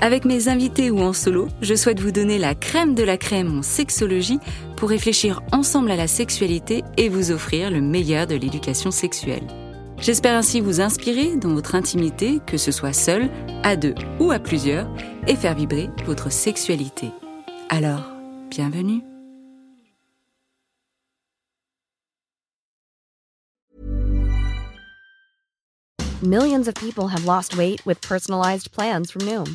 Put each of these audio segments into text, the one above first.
Avec mes invités ou en solo, je souhaite vous donner la crème de la crème en sexologie pour réfléchir ensemble à la sexualité et vous offrir le meilleur de l'éducation sexuelle. J'espère ainsi vous inspirer dans votre intimité, que ce soit seul, à deux ou à plusieurs, et faire vibrer votre sexualité. Alors, bienvenue. Millions of people have lost weight with personalized plans from Noom,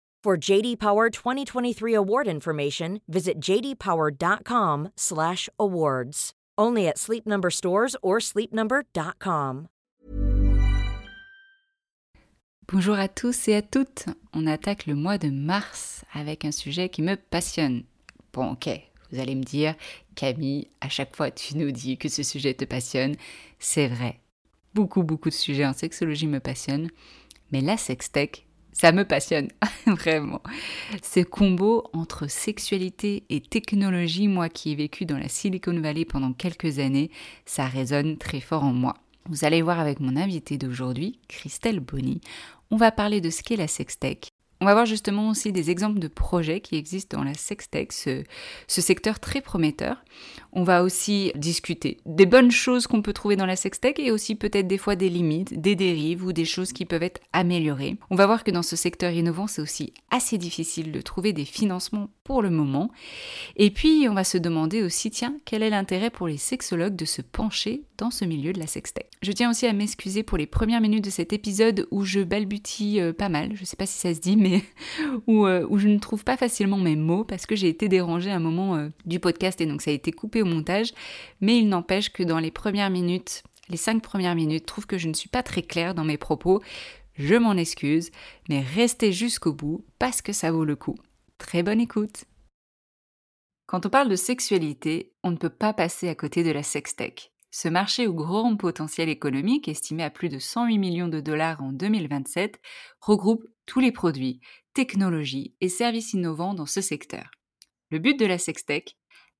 For JD Power 2023 award information, visit jdpower.com/awards. Only at Sleep Number stores or sleepnumber.com. Bonjour à tous et à toutes. On attaque le mois de mars avec un sujet qui me passionne. Bon, ok, vous allez me dire, Camille, à chaque fois tu nous dis que ce sujet te passionne. C'est vrai. Beaucoup, beaucoup de sujets en sexologie me passionnent. Mais la sextech, ça me passionne, vraiment. Ce combo entre sexualité et technologie, moi qui ai vécu dans la Silicon Valley pendant quelques années, ça résonne très fort en moi. Vous allez voir avec mon invité d'aujourd'hui, Christelle Bonny, on va parler de ce qu'est la sextech, on va voir justement aussi des exemples de projets qui existent dans la sextech, ce, secteur très prometteur. On va aussi discuter des bonnes choses qu'on peut trouver dans la sextech et aussi peut-être des fois des limites, des dérives ou des choses qui peuvent être améliorées. On va voir que dans ce secteur innovant, c'est aussi assez difficile de trouver des financements pour le moment. Et puis, on va se demander aussi, tiens, quel est l'intérêt pour les sexologues de se pencher dans ce milieu de la sextech. Je tiens aussi à m'excuser pour les premières minutes de cet épisode où je balbutie euh, pas mal. Je sais pas si ça se dit, mais Euh, où, je ne trouve pas facilement mes mots parce que j'ai été dérangée à un moment euh, du podcast et donc ça a été coupé au montage. Mais il n'empêche que dans les premières minutes, les cinq premières minutes, trouve que je ne suis pas très claire dans mes propos. Je m'en excuse, mais restez jusqu'au bout parce que ça vaut le coup. Très bonne écoute. Quand on parle de sexualité, on ne peut pas passer à côté de la sextech. Ce marché au grand potentiel économique, estimé à plus de 108 millions de dollars en 2027, regroupe tous les produits, technologies et services innovants dans ce secteur. Le but de la Sextech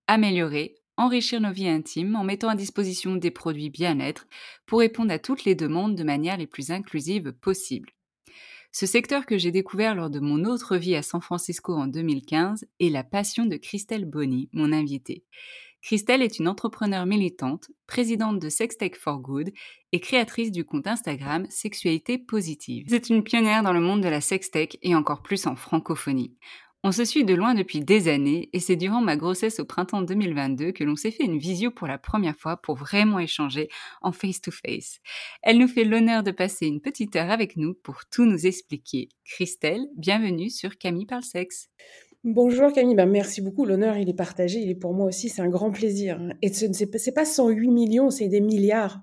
Améliorer, enrichir nos vies intimes en mettant à disposition des produits bien-être pour répondre à toutes les demandes de manière les plus inclusive possible. Ce secteur que j'ai découvert lors de mon autre vie à San Francisco en 2015 est la passion de Christelle Bonny, mon invitée. Christelle est une entrepreneure militante, présidente de Sextech for Good et créatrice du compte Instagram Sexualité Positive. C'est une pionnière dans le monde de la sextech et encore plus en francophonie. On se suit de loin depuis des années et c'est durant ma grossesse au printemps 2022 que l'on s'est fait une visio pour la première fois pour vraiment échanger en face-to-face. Elle nous fait l'honneur de passer une petite heure avec nous pour tout nous expliquer. Christelle, bienvenue sur Camille parle sexe. Bonjour Camille, ben, merci beaucoup. L'honneur, il est partagé, il est pour moi aussi, c'est un grand plaisir. Et ce n'est pas 108 millions, c'est des milliards.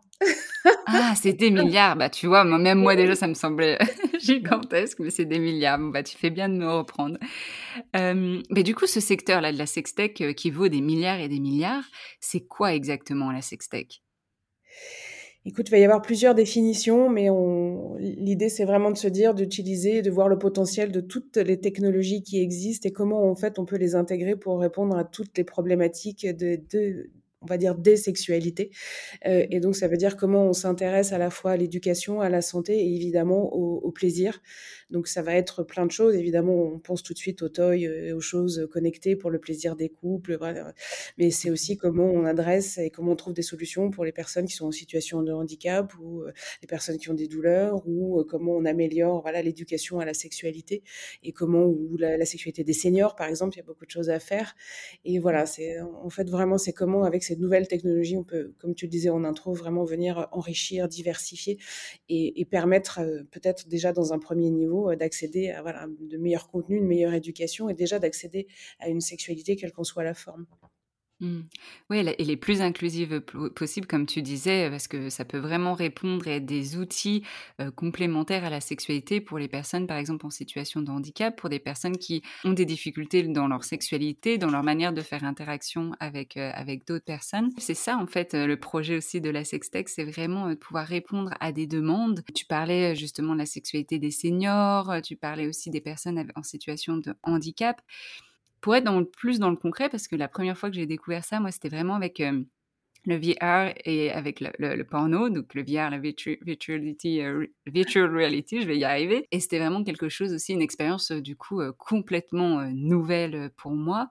Ah, c'est des milliards. Bah, tu vois, même moi déjà, ça me semblait gigantesque, mais c'est des milliards. bah, tu fais bien de me reprendre. mais du coup, ce secteur-là de la sextech euh, qui vaut des milliards et des milliards, c'est quoi exactement la sextech? Écoute, il va y avoir plusieurs définitions, mais l'idée, c'est vraiment de se dire, d'utiliser, de voir le potentiel de toutes les technologies qui existent et comment, en fait, on peut les intégrer pour répondre à toutes les problématiques de, on va dire, des sexualités. Euh, et donc, ça veut dire comment on s'intéresse à la fois à l'éducation, à la santé et évidemment au, plaisir. Donc, ça va être plein de choses. Évidemment, on pense tout de suite aux toys et aux choses connectées pour le plaisir des couples. Voilà. Mais c'est aussi comment on adresse et comment on trouve des solutions pour les personnes qui sont en situation de handicap ou euh, les personnes qui ont des douleurs ou euh, comment on améliore voilà l'éducation à la sexualité et comment ou la, la sexualité des seniors, par exemple, il y a beaucoup de choses à faire. Et voilà, c'est en fait vraiment c'est comment avec cette nouvelle technologie, on peut, comme tu le disais en intro, vraiment venir enrichir, diversifier et, permettre euh, peut-être déjà dans un premier niveau euh, d'accéder à de meilleurs contenus, une meilleure éducation et déjà d'accéder à une sexualité quelle qu'en soit la forme. Mmh. Oui, elle, est plus inclusive possible, comme tu disais, parce que ça peut vraiment répondre et être des outils complémentaires à la sexualité pour les personnes, par exemple, en situation de handicap, pour des personnes qui ont des difficultés dans leur sexualité, dans leur manière de faire interaction avec, avec d'autres personnes. C'est ça, en fait, le projet aussi de la sextech, c'est vraiment de pouvoir répondre à des demandes. Tu parlais justement de la sexualité des seniors, tu parlais aussi des personnes en situation de handicap pour être dans plus dans le concret, parce que la première fois que j'ai découvert ça, moi, c'était vraiment avec le VR et avec le, porno, donc le VR, la virtuality, euh, virtual reality, je vais y arriver. Et c'était vraiment quelque chose aussi, une expérience du coup complètement nouvelle pour moi.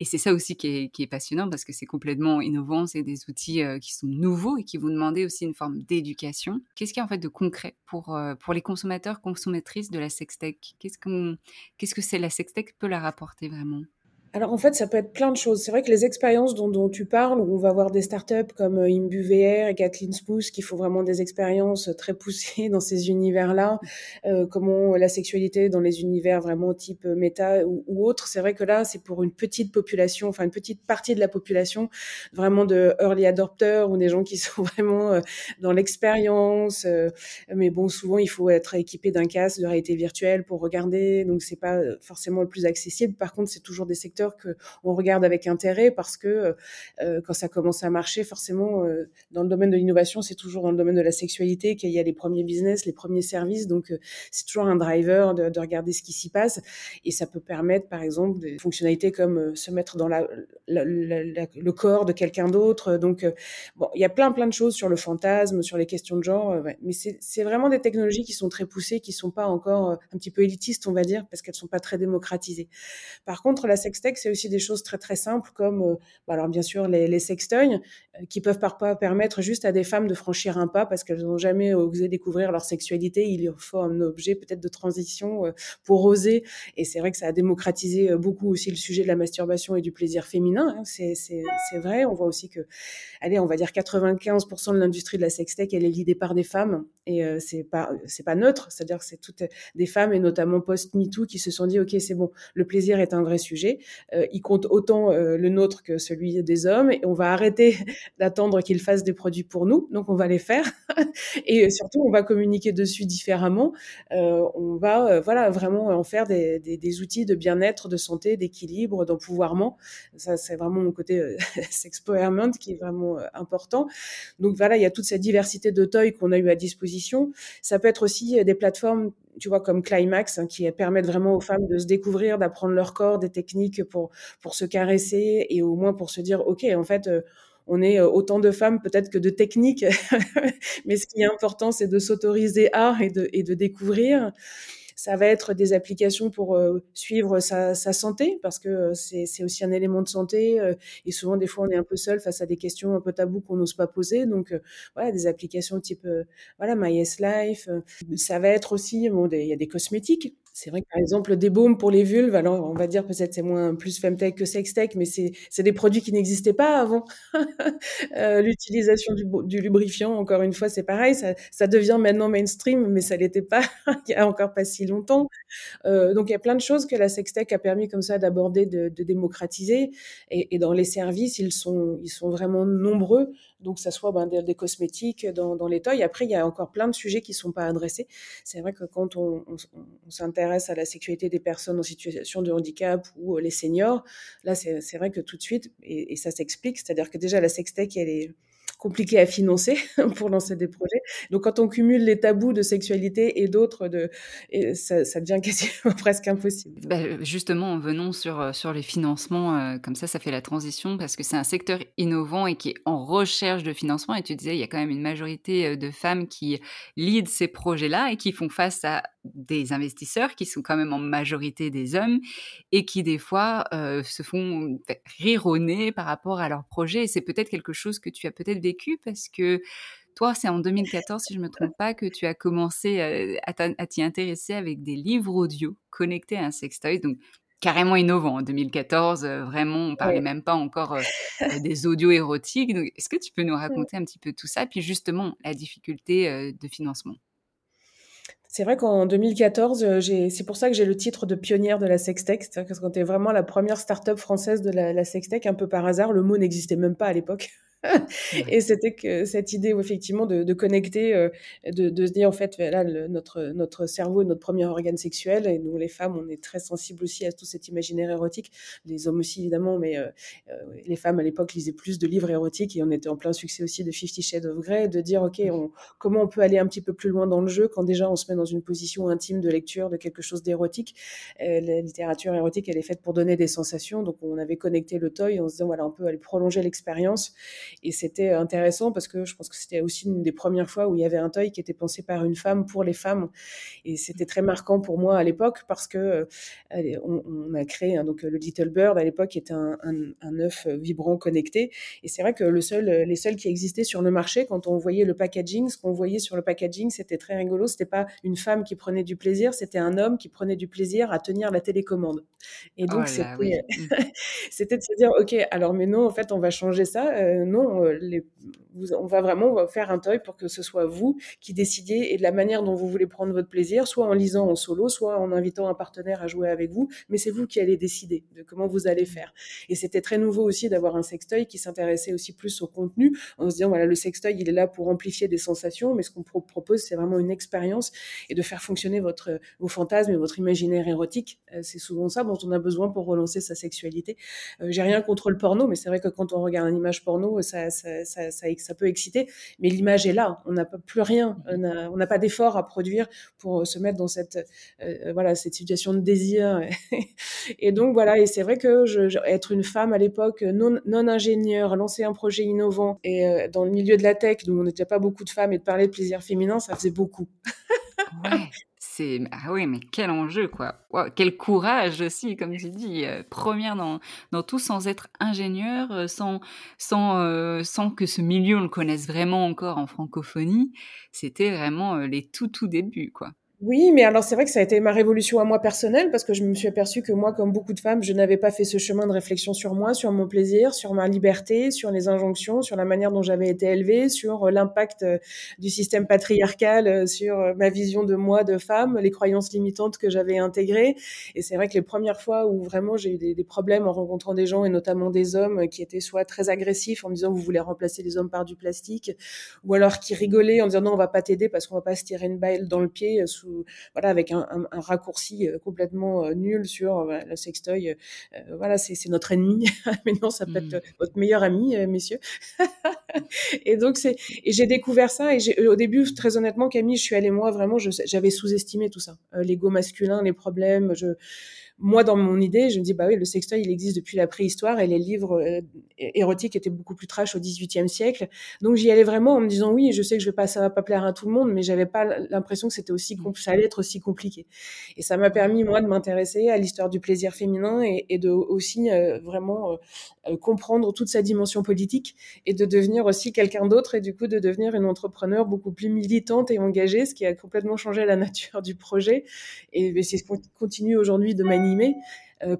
Et c'est ça aussi qui est, qui est, passionnant parce que c'est complètement innovant, c'est des outils qui sont nouveaux et qui vont demander aussi une forme d'éducation. Qu'est-ce qu'il y a en fait de concret pour, pour les consommateurs, consommatrices de la sextech? Qu'est-ce qu'on, qu'est-ce que la sextech? Peut leur apporter vraiment? Alors en fait, ça peut être plein de choses. C'est vrai que les expériences dont, tu parles, où on va voir des startups comme euh, ImbuVR et Kathleen Spooks qui font vraiment des expériences très poussées dans ces univers-là, euh, comment la sexualité dans les univers vraiment type méta ou, ou autre. C'est vrai que là, c'est pour une petite population, enfin une petite partie de la population, vraiment de early adopters ou des gens qui sont vraiment euh, dans l'expérience. mais bon, souvent, il faut être équipé d'un casque de réalité virtuelle pour regarder, donc c'est pas forcément le plus accessible. Par contre, c'est toujours des secteurs que on regarde avec intérêt parce que euh, euh, quand ça commence à marcher, forcément, euh, dans le domaine de l'innovation, c'est toujours dans le domaine de la sexualité qu'il y a les premiers business, les premiers services. Donc, c'est toujours un driver de, regarder ce qui s'y passe. Et ça peut permettre, par exemple, des fonctionnalités comme se mettre dans la, le corps de quelqu'un d'autre. Donc, bon, il y a plein, plein de choses sur le fantasme, sur les questions de genre. Mais c'est vraiment des technologies qui sont très poussées, qui sont pas encore un petit peu élitistes, on va dire, parce qu'elles sont pas très démocratisées. Par contre, la sextech, c'est aussi des choses très très simples comme, euh, bah, alors bien sûr, les, les sextoys euh, qui peuvent parfois permettre juste à des femmes de franchir un pas parce qu'elles n'ont jamais osé découvrir leur sexualité. Il leur faut un objet peut-être de transition euh, pour oser. Et c'est vrai que ça a démocratisé beaucoup aussi le sujet de la masturbation et du plaisir féminin. Hein. C'est vrai. On voit aussi que, allez, on va dire 95% de l'industrie de la sextech, elle est l'idée par des femmes. Et c'est pas c'est pas neutre. C'est-à-dire que c'est toutes des femmes et notamment post-MeToo qui se sont dit, OK, c'est bon, le plaisir est un vrai sujet. Euh, il compte autant euh, le nôtre que celui des hommes et on va arrêter d'attendre qu'ils fassent des produits pour nous. Donc on va les faire et surtout on va communiquer dessus différemment. Euh, on va voilà vraiment en faire des, des, outils de bien-être, de santé, d'équilibre, d'empouvoirment. Ça c'est vraiment mon côté sexpowerment qui est vraiment important. Donc voilà, il y a toute cette diversité de toys qu'on a eu à disposition. Ça peut être aussi des plateformes tu vois, comme Climax, hein, qui permettent vraiment aux femmes de se découvrir, d'apprendre leur corps, des techniques pour, se caresser et au moins pour se dire, OK, en fait, euh, on est euh, autant de femmes peut-être que de techniques, mais ce qui est important, c'est de s'autoriser à et de découvrir. Ça va être des applications pour euh, suivre sa, santé, parce que euh, c'est aussi un élément de santé. Euh, et souvent, des fois, on est un peu seul face à des questions un peu tabous qu'on n'ose pas poser. Donc, voilà, des applications type voilà, My Life. ça va être aussi, bon, il y a des cosmétiques. C'est vrai que par exemple des baumes pour les vulves, alors on va dire peut-être c'est moins plus femtech que sextech, mais c'est des produits qui n'existaient pas avant. euh, L'utilisation du, lubrifiant, encore une fois, c'est pareil, ça, devient maintenant mainstream, mais ça l'était pas il y a encore pas si longtemps. Euh, donc il y a plein de choses que la sextech a permis comme ça d'aborder, de, démocratiser, et, dans les services ils sont ils sont vraiment nombreux. Donc ça soit ben, des, cosmétiques dans, les toys. Après il y a encore plein de sujets qui sont pas adressés. C'est vrai que quand on s'intéresse à la sécurité des personnes en situation de handicap ou euh, les seniors, là, c'est vrai que tout de suite, et, ça s'explique, c'est-à-dire que déjà la sextech, elle est compliqué à financer pour lancer des projets. Donc quand on cumule les tabous de sexualité et d'autres, ça, devient quasiment presque impossible. Bah, justement, venons sur, euh, sur les financements, euh, comme ça, ça fait la transition, parce que c'est un secteur innovant et qui est en recherche de financement. Et tu disais, il y a quand même une majorité de femmes qui lead ces projets-là et qui font face à des investisseurs qui sont quand même en majorité des hommes et qui des fois euh, se font rironner par rapport à leur projet. Et c'est peut-être quelque chose que tu as peut-être vécu parce que toi, c'est en 2014, si je ne me trompe pas, que tu as commencé euh, à t'y intéresser avec des livres audio connectés à un sextoy. Donc, carrément innovant. En 2014, euh, vraiment, on parlait ouais. même pas encore euh, des audios érotiques. Est-ce que tu peux nous raconter un petit peu tout ça Puis justement, la difficulté euh, de financement? C'est vrai qu'en 2014, c'est pour ça que j'ai le titre de pionnière de la sextech. Quand tu es vraiment la première start-up française de la, la sextech, un peu par hasard, le mot n'existait même pas à l'époque. Et c'était que cette idée effectivement de, connecter, euh, de, se dire en fait là notre notre cerveau est notre premier organe sexuel et nous les femmes on est très sensibles aussi à tout cet imaginaire érotique, les hommes aussi évidemment, mais euh, euh, les femmes à l'époque lisaient plus de livres érotiques et on était en plein succès aussi de Fifty Shades of Grey, de dire ok comment on peut aller un petit peu plus loin dans le jeu quand déjà on se met dans une position intime de lecture de quelque chose d'érotique. la littérature érotique elle est faite pour donner des sensations, donc on avait connecté le toy en se disant voilà on peut aller prolonger l'expérience et c'était intéressant parce que je pense que c'était aussi une des premières fois où il y avait un toy qui était pensé par une femme pour les femmes. Et c'était très marquant pour moi à l'époque parce que euh, on, on, a créé hein, donc le Little Bird à l'époque était un, un, un, œuf vibrant connecté. Et c'est vrai que le seul, les seuls qui existaient sur le marché quand on voyait le packaging, ce qu'on voyait sur le packaging, c'était très rigolo. C'était pas une femme qui prenait du plaisir, c'était un homme qui prenait du plaisir à tenir la télécommande. Et donc oh c'était oui. de se dire ok alors mais non en fait on va changer ça. Euh, non les, on va vraiment faire un toy pour que ce soit vous qui décidiez et de la manière dont vous voulez prendre votre plaisir, soit en lisant en solo, soit en invitant un partenaire à jouer avec vous, mais c'est vous qui allez décider de comment vous allez faire. Et c'était très nouveau aussi d'avoir un sextoy qui s'intéressait aussi plus au contenu, en se disant voilà le sextoy il est là pour amplifier des sensations, mais ce qu'on pro propose c'est vraiment une expérience et de faire fonctionner votre vos fantasmes et votre imaginaire érotique. C'est souvent ça dont on a besoin pour relancer sa sexualité. Euh, J'ai rien contre le porno, mais c'est vrai que quand on regarde une image porno, ça, ça, ça, ça, ça peut exciter, mais l'image est là. On n'a plus rien, on n'a pas d'effort à produire pour se mettre dans cette euh, voilà cette situation de désir. et donc voilà, et c'est vrai que je, je, être une femme à l'époque non, non ingénieure, lancer un projet innovant et euh, dans le milieu de la tech, où on n'était pas beaucoup de femmes, et de parler de plaisir féminin, ça faisait beaucoup. ouais ah oui mais quel enjeu quoi. Quel courage aussi comme tu dis euh, première dans, tout sans être ingénieur euh, sans sans euh, sans que ce milieu on le connaisse vraiment encore en francophonie. C'était vraiment les tout tout débuts quoi oui, mais alors c'est vrai que ça a été ma révolution à moi personnelle parce que je me suis aperçue que moi, comme beaucoup de femmes, je n'avais pas fait ce chemin de réflexion sur moi, sur mon plaisir, sur ma liberté, sur les injonctions, sur la manière dont j'avais été élevée, sur l'impact du système patriarcal, sur ma vision de moi, de femme, les croyances limitantes que j'avais intégrées. Et c'est vrai que les premières fois où vraiment j'ai eu des, des, problèmes en rencontrant des gens et notamment des hommes qui étaient soit très agressifs en me disant vous voulez remplacer les hommes par du plastique, ou alors qui rigolaient en disant non on va pas t'aider parce qu'on va pas se tirer une balle dans le pied sous voilà avec un, un, un raccourci euh, complètement euh, nul sur euh, le sextoy. voilà, c'est notre ennemi. Mais non, ça peut être mmh. votre meilleur ami, messieurs. et donc c'est et j'ai découvert ça et au début très honnêtement Camille, je suis allée moi vraiment j'avais sous-estimé tout ça, l'ego masculin, les problèmes, je moi, dans mon idée, je me dis, bah oui, le sextoy, il existe depuis la préhistoire et les livres euh, érotiques étaient beaucoup plus trash au XVIIIe siècle. Donc, j'y allais vraiment en me disant, oui, je sais que je vais pas, ça va pas plaire à tout le monde, mais j'avais pas l'impression que c'était aussi, ça allait être aussi compliqué. Et ça m'a permis, moi, de m'intéresser à l'histoire du plaisir féminin et, de aussi euh, vraiment euh, comprendre toute sa dimension politique et de devenir aussi quelqu'un d'autre et du coup de devenir une entrepreneur beaucoup plus militante et engagée, ce qui a complètement changé la nature du projet. Et c'est ce qu'on continue aujourd'hui de manière euh,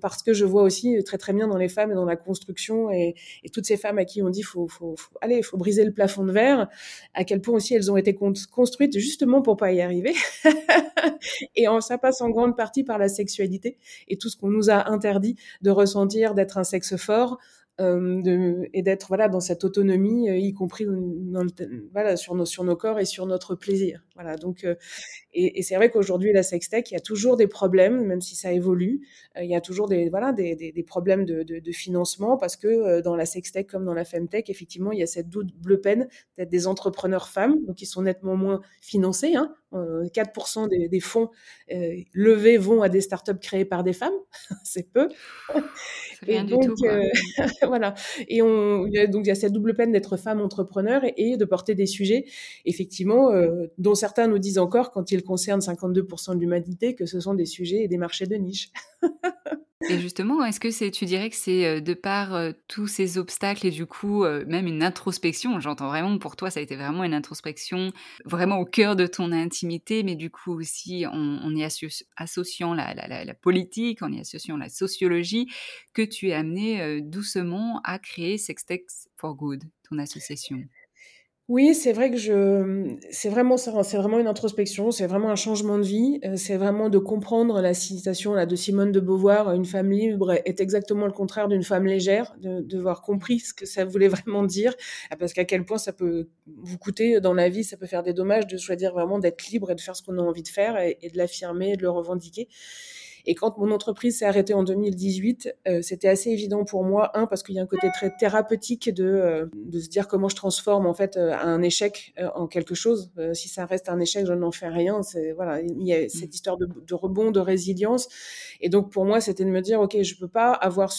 parce que je vois aussi très très bien dans les femmes et dans la construction et, toutes ces femmes à qui on dit faut, faut, faut allez faut briser le plafond de verre à quel point aussi elles ont été construites justement pour pas y arriver. Et ça passe en grande partie par la sexualité et tout ce qu'on nous a interdit de ressentir d'être un sexe fort euh, et d'être voilà dans cette autonomie, euh, y compris voilà sur nos sur nos corps et sur notre plaisir. Voilà donc euh, et, c'est vrai qu'aujourd'hui la sextech, il y a toujours des problèmes, même si ça évolue, il y a toujours des voilà des, des, problèmes de, de, de, financement parce que dans la sextech comme dans la femtech, effectivement il y a cette double peine d'être des entrepreneurs femmes, donc ils sont nettement moins financés. Hein, 4% des, des fonds levés vont à des startups créées par des femmes, c'est peu. Rien du tout. voilà. Et on, donc il y a cette double peine d'être femme entrepreneur et, de porter des sujets, effectivement, euh, dont certains nous disent encore, quand ils concernent 52% de l'humanité, que ce sont des sujets et des marchés de niche. Et justement, est-ce que c'est, tu dirais que c'est euh, de par euh, tous ces obstacles et du coup même une introspection, j'entends vraiment pour toi ça a été vraiment une introspection vraiment au cœur de ton intimité, mais du coup aussi en, y associant la, la, la, politique, en y associant la sociologie, que tu es amené doucement à créer Sextex for Good, ton association? Oui, c'est vrai que je, c'est vraiment ça, c'est vraiment une introspection, c'est vraiment un changement de vie, euh, c'est vraiment de comprendre la citation là de Simone de Beauvoir, une femme libre est exactement le contraire d'une femme légère, de, de voir compris ce que ça voulait vraiment dire, ah, parce qu'à quel point ça peut vous coûter dans la vie, ça peut faire des dommages de choisir vraiment d'être libre et de faire ce qu'on a envie de faire et, et de l'affirmer et de le revendiquer. Et quand mon entreprise s'est arrêtée en 2018, euh, c'était assez évident pour moi, un, parce qu'il y a un côté très thérapeutique de, euh, de se dire comment je transforme en fait euh, un échec en quelque chose. si ça reste un échec, je n'en fais rien. C'est voilà, il y a cette mmh. histoire de, de rebond, de résilience. Et donc pour moi, c'était de me dire, ok, je peux pas avoir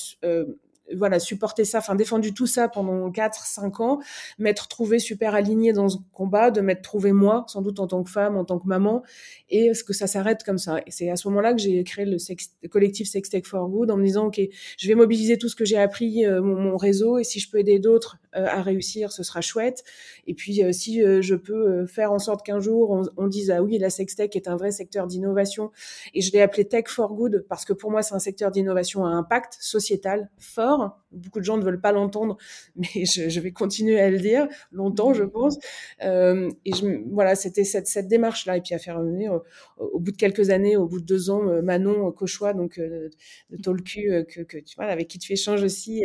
voilà, supporter ça, enfin défendu tout ça pendant 4 5 ans, m'être trouvé super aligné dans ce combat, de m'être trouvé moi, sans doute en tant que femme, en tant que maman, et ce que ça s'arrête comme ça? Et c'est à ce moment-là que j'ai créé le, collectif Sex Tech for Good en me disant OK, je vais mobiliser tout ce que j'ai appris, euh, mon, réseau, et si je peux aider d'autres euh, à réussir, ce sera chouette. Et puis euh, si je peux faire en sorte qu'un jour on, on, dise ah oui, la sex tech est un vrai secteur d'innovation, et je l'ai appelé Tech for Good parce que pour moi c'est un secteur d'innovation à impact sociétal fort Beaucoup de gens ne veulent pas l'entendre, mais je, vais continuer à le dire longtemps, je pense. Euh, et je, voilà, c'était cette, cette démarche-là. Et puis à faire venir, au, au, bout de quelques années, au bout de deux ans, euh, Manon Cauchois, donc euh, de Tolcu, que, que, tu vois, avec qui tu échanges aussi,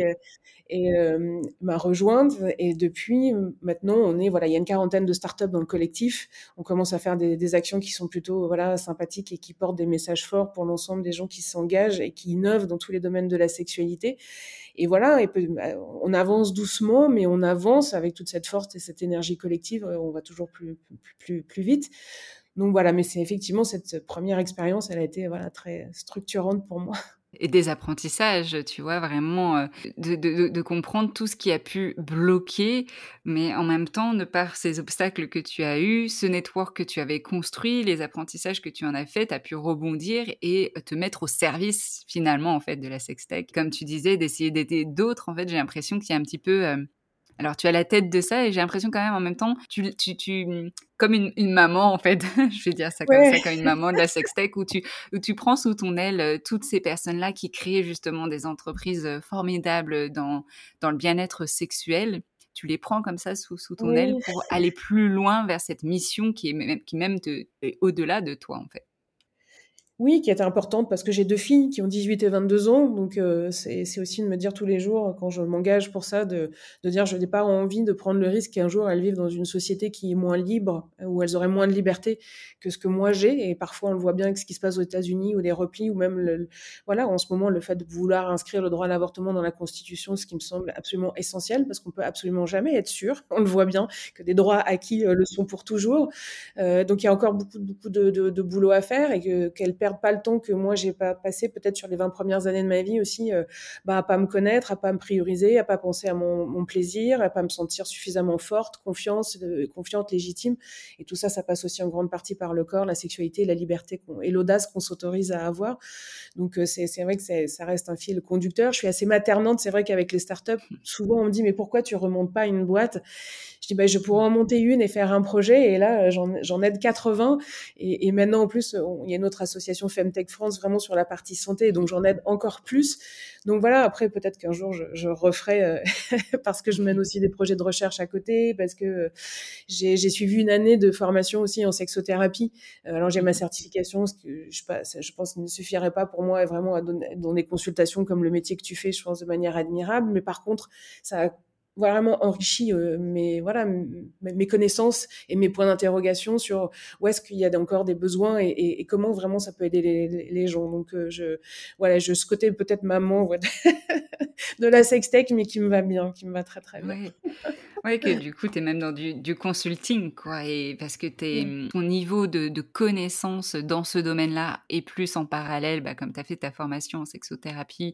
et euh, m'a rejointe. Et depuis, maintenant, on est voilà, il y a une quarantaine de startups dans le collectif. On commence à faire des, actions qui sont plutôt voilà sympathiques et qui portent des messages forts pour l'ensemble des gens qui s'engagent et qui innovent dans tous les domaines de la sexualité. Et voilà, bah, on avance doucement, mais on avance avec toute cette force et cette énergie collective. On va toujours plus plus plus, plus vite. Donc voilà, mais c'est effectivement cette première expérience, elle a été voilà très structurante pour moi et des apprentissages, tu vois, vraiment euh, de, de, de, comprendre tout ce qui a pu bloquer, mais en même temps, de par ces obstacles que tu as eus, ce network que tu avais construit, les apprentissages que tu en as fait, tu as pu rebondir et te mettre au service finalement en fait de la sextech. Comme tu disais, d'essayer d'aider d'autres, en fait, j'ai l'impression qu'il y a un petit peu euh, alors tu as la tête de ça et j'ai l'impression quand même en même temps, tu, tu, tu comme une, une, maman en fait, je vais dire ça comme ça, comme une maman de la sextech où tu, où tu prends sous ton aile euh, toutes ces personnes-là qui créent justement des entreprises euh, formidables dans, dans le bien-être sexuel. Tu les prends comme ça sous, sous ton aile pour aller plus loin vers cette mission qui est même, qui même te, est au-delà de toi en fait. Oui, qui était importante parce que j'ai deux filles qui ont 18 et 22 ans. Donc, euh, c'est aussi de me dire tous les jours, quand je m'engage pour ça, de, de dire je n'ai pas envie de prendre le risque qu'un jour elles vivent dans une société qui est moins libre, où elles auraient moins de liberté que ce que moi j'ai. Et parfois, on le voit bien avec ce qui se passe aux États-Unis, ou les replis, ou même, voilà, en ce moment, le fait de vouloir inscrire le droit à l'avortement dans la Constitution, ce qui me semble absolument essentiel, parce qu'on peut absolument jamais être sûr. On le voit bien que des droits acquis euh, le sont pour toujours. Euh, donc, il y a encore beaucoup, beaucoup de, boulot à faire et qu'elles perdent pas le temps que moi j'ai pas passé peut-être sur les 20 premières années de ma vie aussi, euh, bah, à pas me connaître, à pas me prioriser, à pas penser à mon, mon plaisir, à pas me sentir suffisamment forte, confiance, euh, confiante, légitime. Et tout ça, ça passe aussi en grande partie par le corps, la sexualité, la liberté et l'audace qu'on s'autorise à avoir. Donc euh, c'est vrai que ça reste un fil conducteur. Je suis assez maternante. C'est vrai qu'avec les startups, souvent on me dit mais pourquoi tu remontes pas une boîte? Je dis bah, je pourrais en monter une et faire un projet. Et là j'en aide 80. Et, et, maintenant en plus il y a une autre association Femtech France vraiment sur la partie santé, donc j'en aide encore plus. Donc voilà. Après peut-être qu'un jour je, je referai euh, parce que je mène aussi des projets de recherche à côté, parce que j'ai suivi une année de formation aussi en sexothérapie. Euh, alors j'ai ma certification, ce que je, je pense ne suffirait pas pour moi vraiment à donner, dans des consultations comme le métier que tu fais, je pense de manière admirable. Mais par contre, ça a vraiment enrichi euh, mes voilà mes connaissances et mes points d'interrogation sur où est-ce qu'il y a encore des besoins et, et, comment vraiment ça peut aider les, les gens. Donc euh, je voilà je ce côté peut-être maman de la sextech mais qui me va bien qui me va très très bien. Oui, que du coup, tu es même dans du, du, consulting, quoi. Et parce que es, mmh, ton niveau de, de connaissance dans ce domaine-là est plus en parallèle, bah, comme tu as fait ta formation en sexothérapie,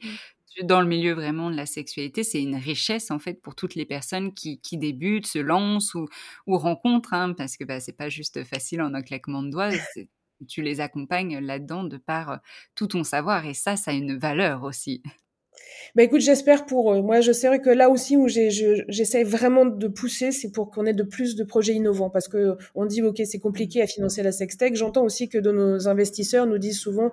dans le milieu vraiment de la sexualité, c'est une richesse, en fait, pour toutes les personnes qui, débutent, se lancent ou, rencontrent, hein, parce que bah, c'est pas juste facile en un claquement de doigts. Tu les accompagnes là-dedans de par tout ton savoir. Et ça, ça a une valeur aussi. Bah écoute, j'espère pour. Moi, je sais que là aussi où j'essaie vraiment de pousser, c'est pour qu'on ait de plus de projets innovants. Parce que on dit, OK, c'est compliqué à financer la sextech. J'entends aussi que de nos investisseurs nous disent souvent,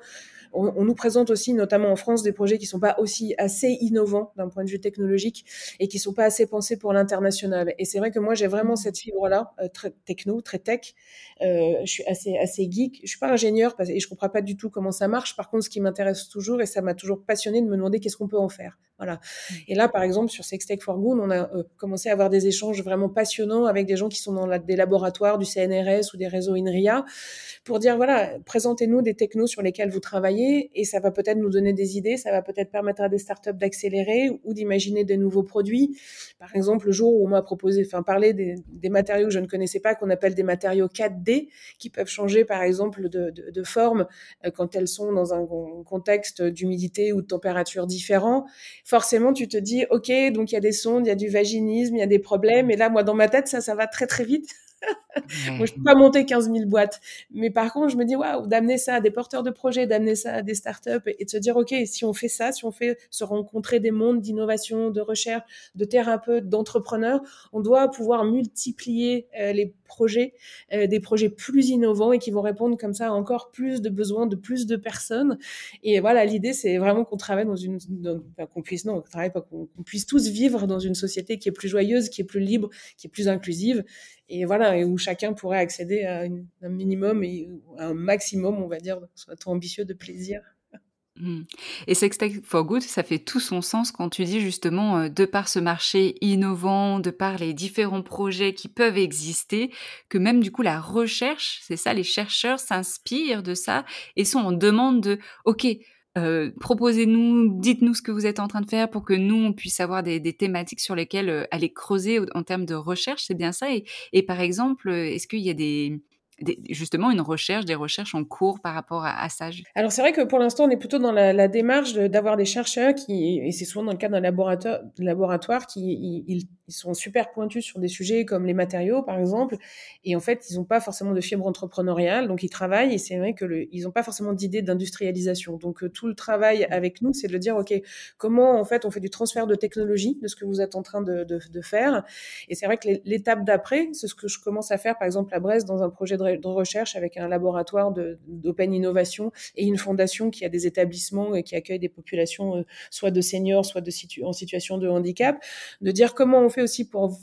on, nous présente aussi, notamment en France, des projets qui sont pas aussi assez innovants d'un point de vue technologique et qui sont pas assez pensés pour l'international. Et c'est vrai que moi, j'ai vraiment cette fibre-là, euh, très techno, très tech. Euh, je suis assez geek. Je suis pas ingénieur et je comprends pas du tout comment ça marche. Par contre, ce qui m'intéresse toujours et ça m'a toujours passionné de me demander qu'est-ce qu'on peut en faire. Voilà. Mmh. Et là, par exemple, sur Sextech for Good, on a euh, commencé à avoir des échanges vraiment passionnants avec des gens qui sont dans la, des laboratoires du CNRS ou des réseaux INRIA pour dire voilà, présentez-nous des technos sur lesquels vous travaillez et ça va peut-être nous donner des idées, ça va peut-être permettre à des startups d'accélérer ou d'imaginer des nouveaux produits. Par exemple, le jour où on m'a proposé, enfin, parler des, des, matériaux que je ne connaissais pas, qu'on appelle des matériaux 4D, qui peuvent changer, par exemple, de, de, de forme euh, quand elles sont dans un contexte d'humidité ou de température différent forcément, tu te dis, OK, donc il y a des sondes, il y a du vaginisme, il y a des problèmes. Et là, moi, dans ma tête, ça, ça va très, très vite. Moi, je peux pas monter 15 000 boîtes. Mais par contre, je me dis, waouh, d'amener ça à des porteurs de projets, d'amener ça à des startups et de se dire, OK, si on fait ça, si on fait se rencontrer des mondes d'innovation, de recherche, de thérapeutes, d'entrepreneurs, on doit pouvoir multiplier euh, les projets, euh, des projets plus innovants et qui vont répondre comme ça à encore plus de besoins de plus de personnes. Et voilà, l'idée, c'est vraiment qu'on travaille dans une, qu'on puisse, non, travaille pas, qu'on puisse tous vivre dans une société qui est plus joyeuse, qui est plus libre, qui est plus inclusive et voilà, et où chacun pourrait accéder à un minimum et à un maximum, on va dire, soit ambitieux de plaisir. Mmh. Et Sextech for Good, ça fait tout son sens quand tu dis justement, euh, de par ce marché innovant, de par les différents projets qui peuvent exister, que même du coup la recherche, c'est ça, les chercheurs s'inspirent de ça et sont en demande de, OK, euh, proposez-nous, dites-nous ce que vous êtes en train de faire pour que nous, on puisse avoir des, thématiques sur lesquelles euh, aller creuser en termes de recherche, c'est bien ça? Et, et par exemple, est-ce qu'il y a des, justement une recherche, des recherches en cours par rapport à, ça Alors c'est vrai que pour l'instant on est plutôt dans la, démarche d'avoir des chercheurs qui, et c'est souvent dans le cadre d'un laboratoire, laboratoire qui ils, sont super pointus sur des sujets comme les matériaux par exemple, et en fait ils n'ont pas forcément de fibre entrepreneuriale, donc ils travaillent et c'est vrai que le, ils n'ont pas forcément d'idée d'industrialisation. Donc euh, tout le travail avec nous c'est de dire ok comment en fait on fait du transfert de technologie de ce que vous êtes en train de, de faire, et c'est vrai que l'étape d'après c'est ce que je commence à faire par exemple à Brest dans un projet de de recherche avec un laboratoire d'open innovation et une fondation qui a des établissements et qui accueille des populations euh, soit de seniors, soit de en situation de handicap, de dire comment on fait aussi pour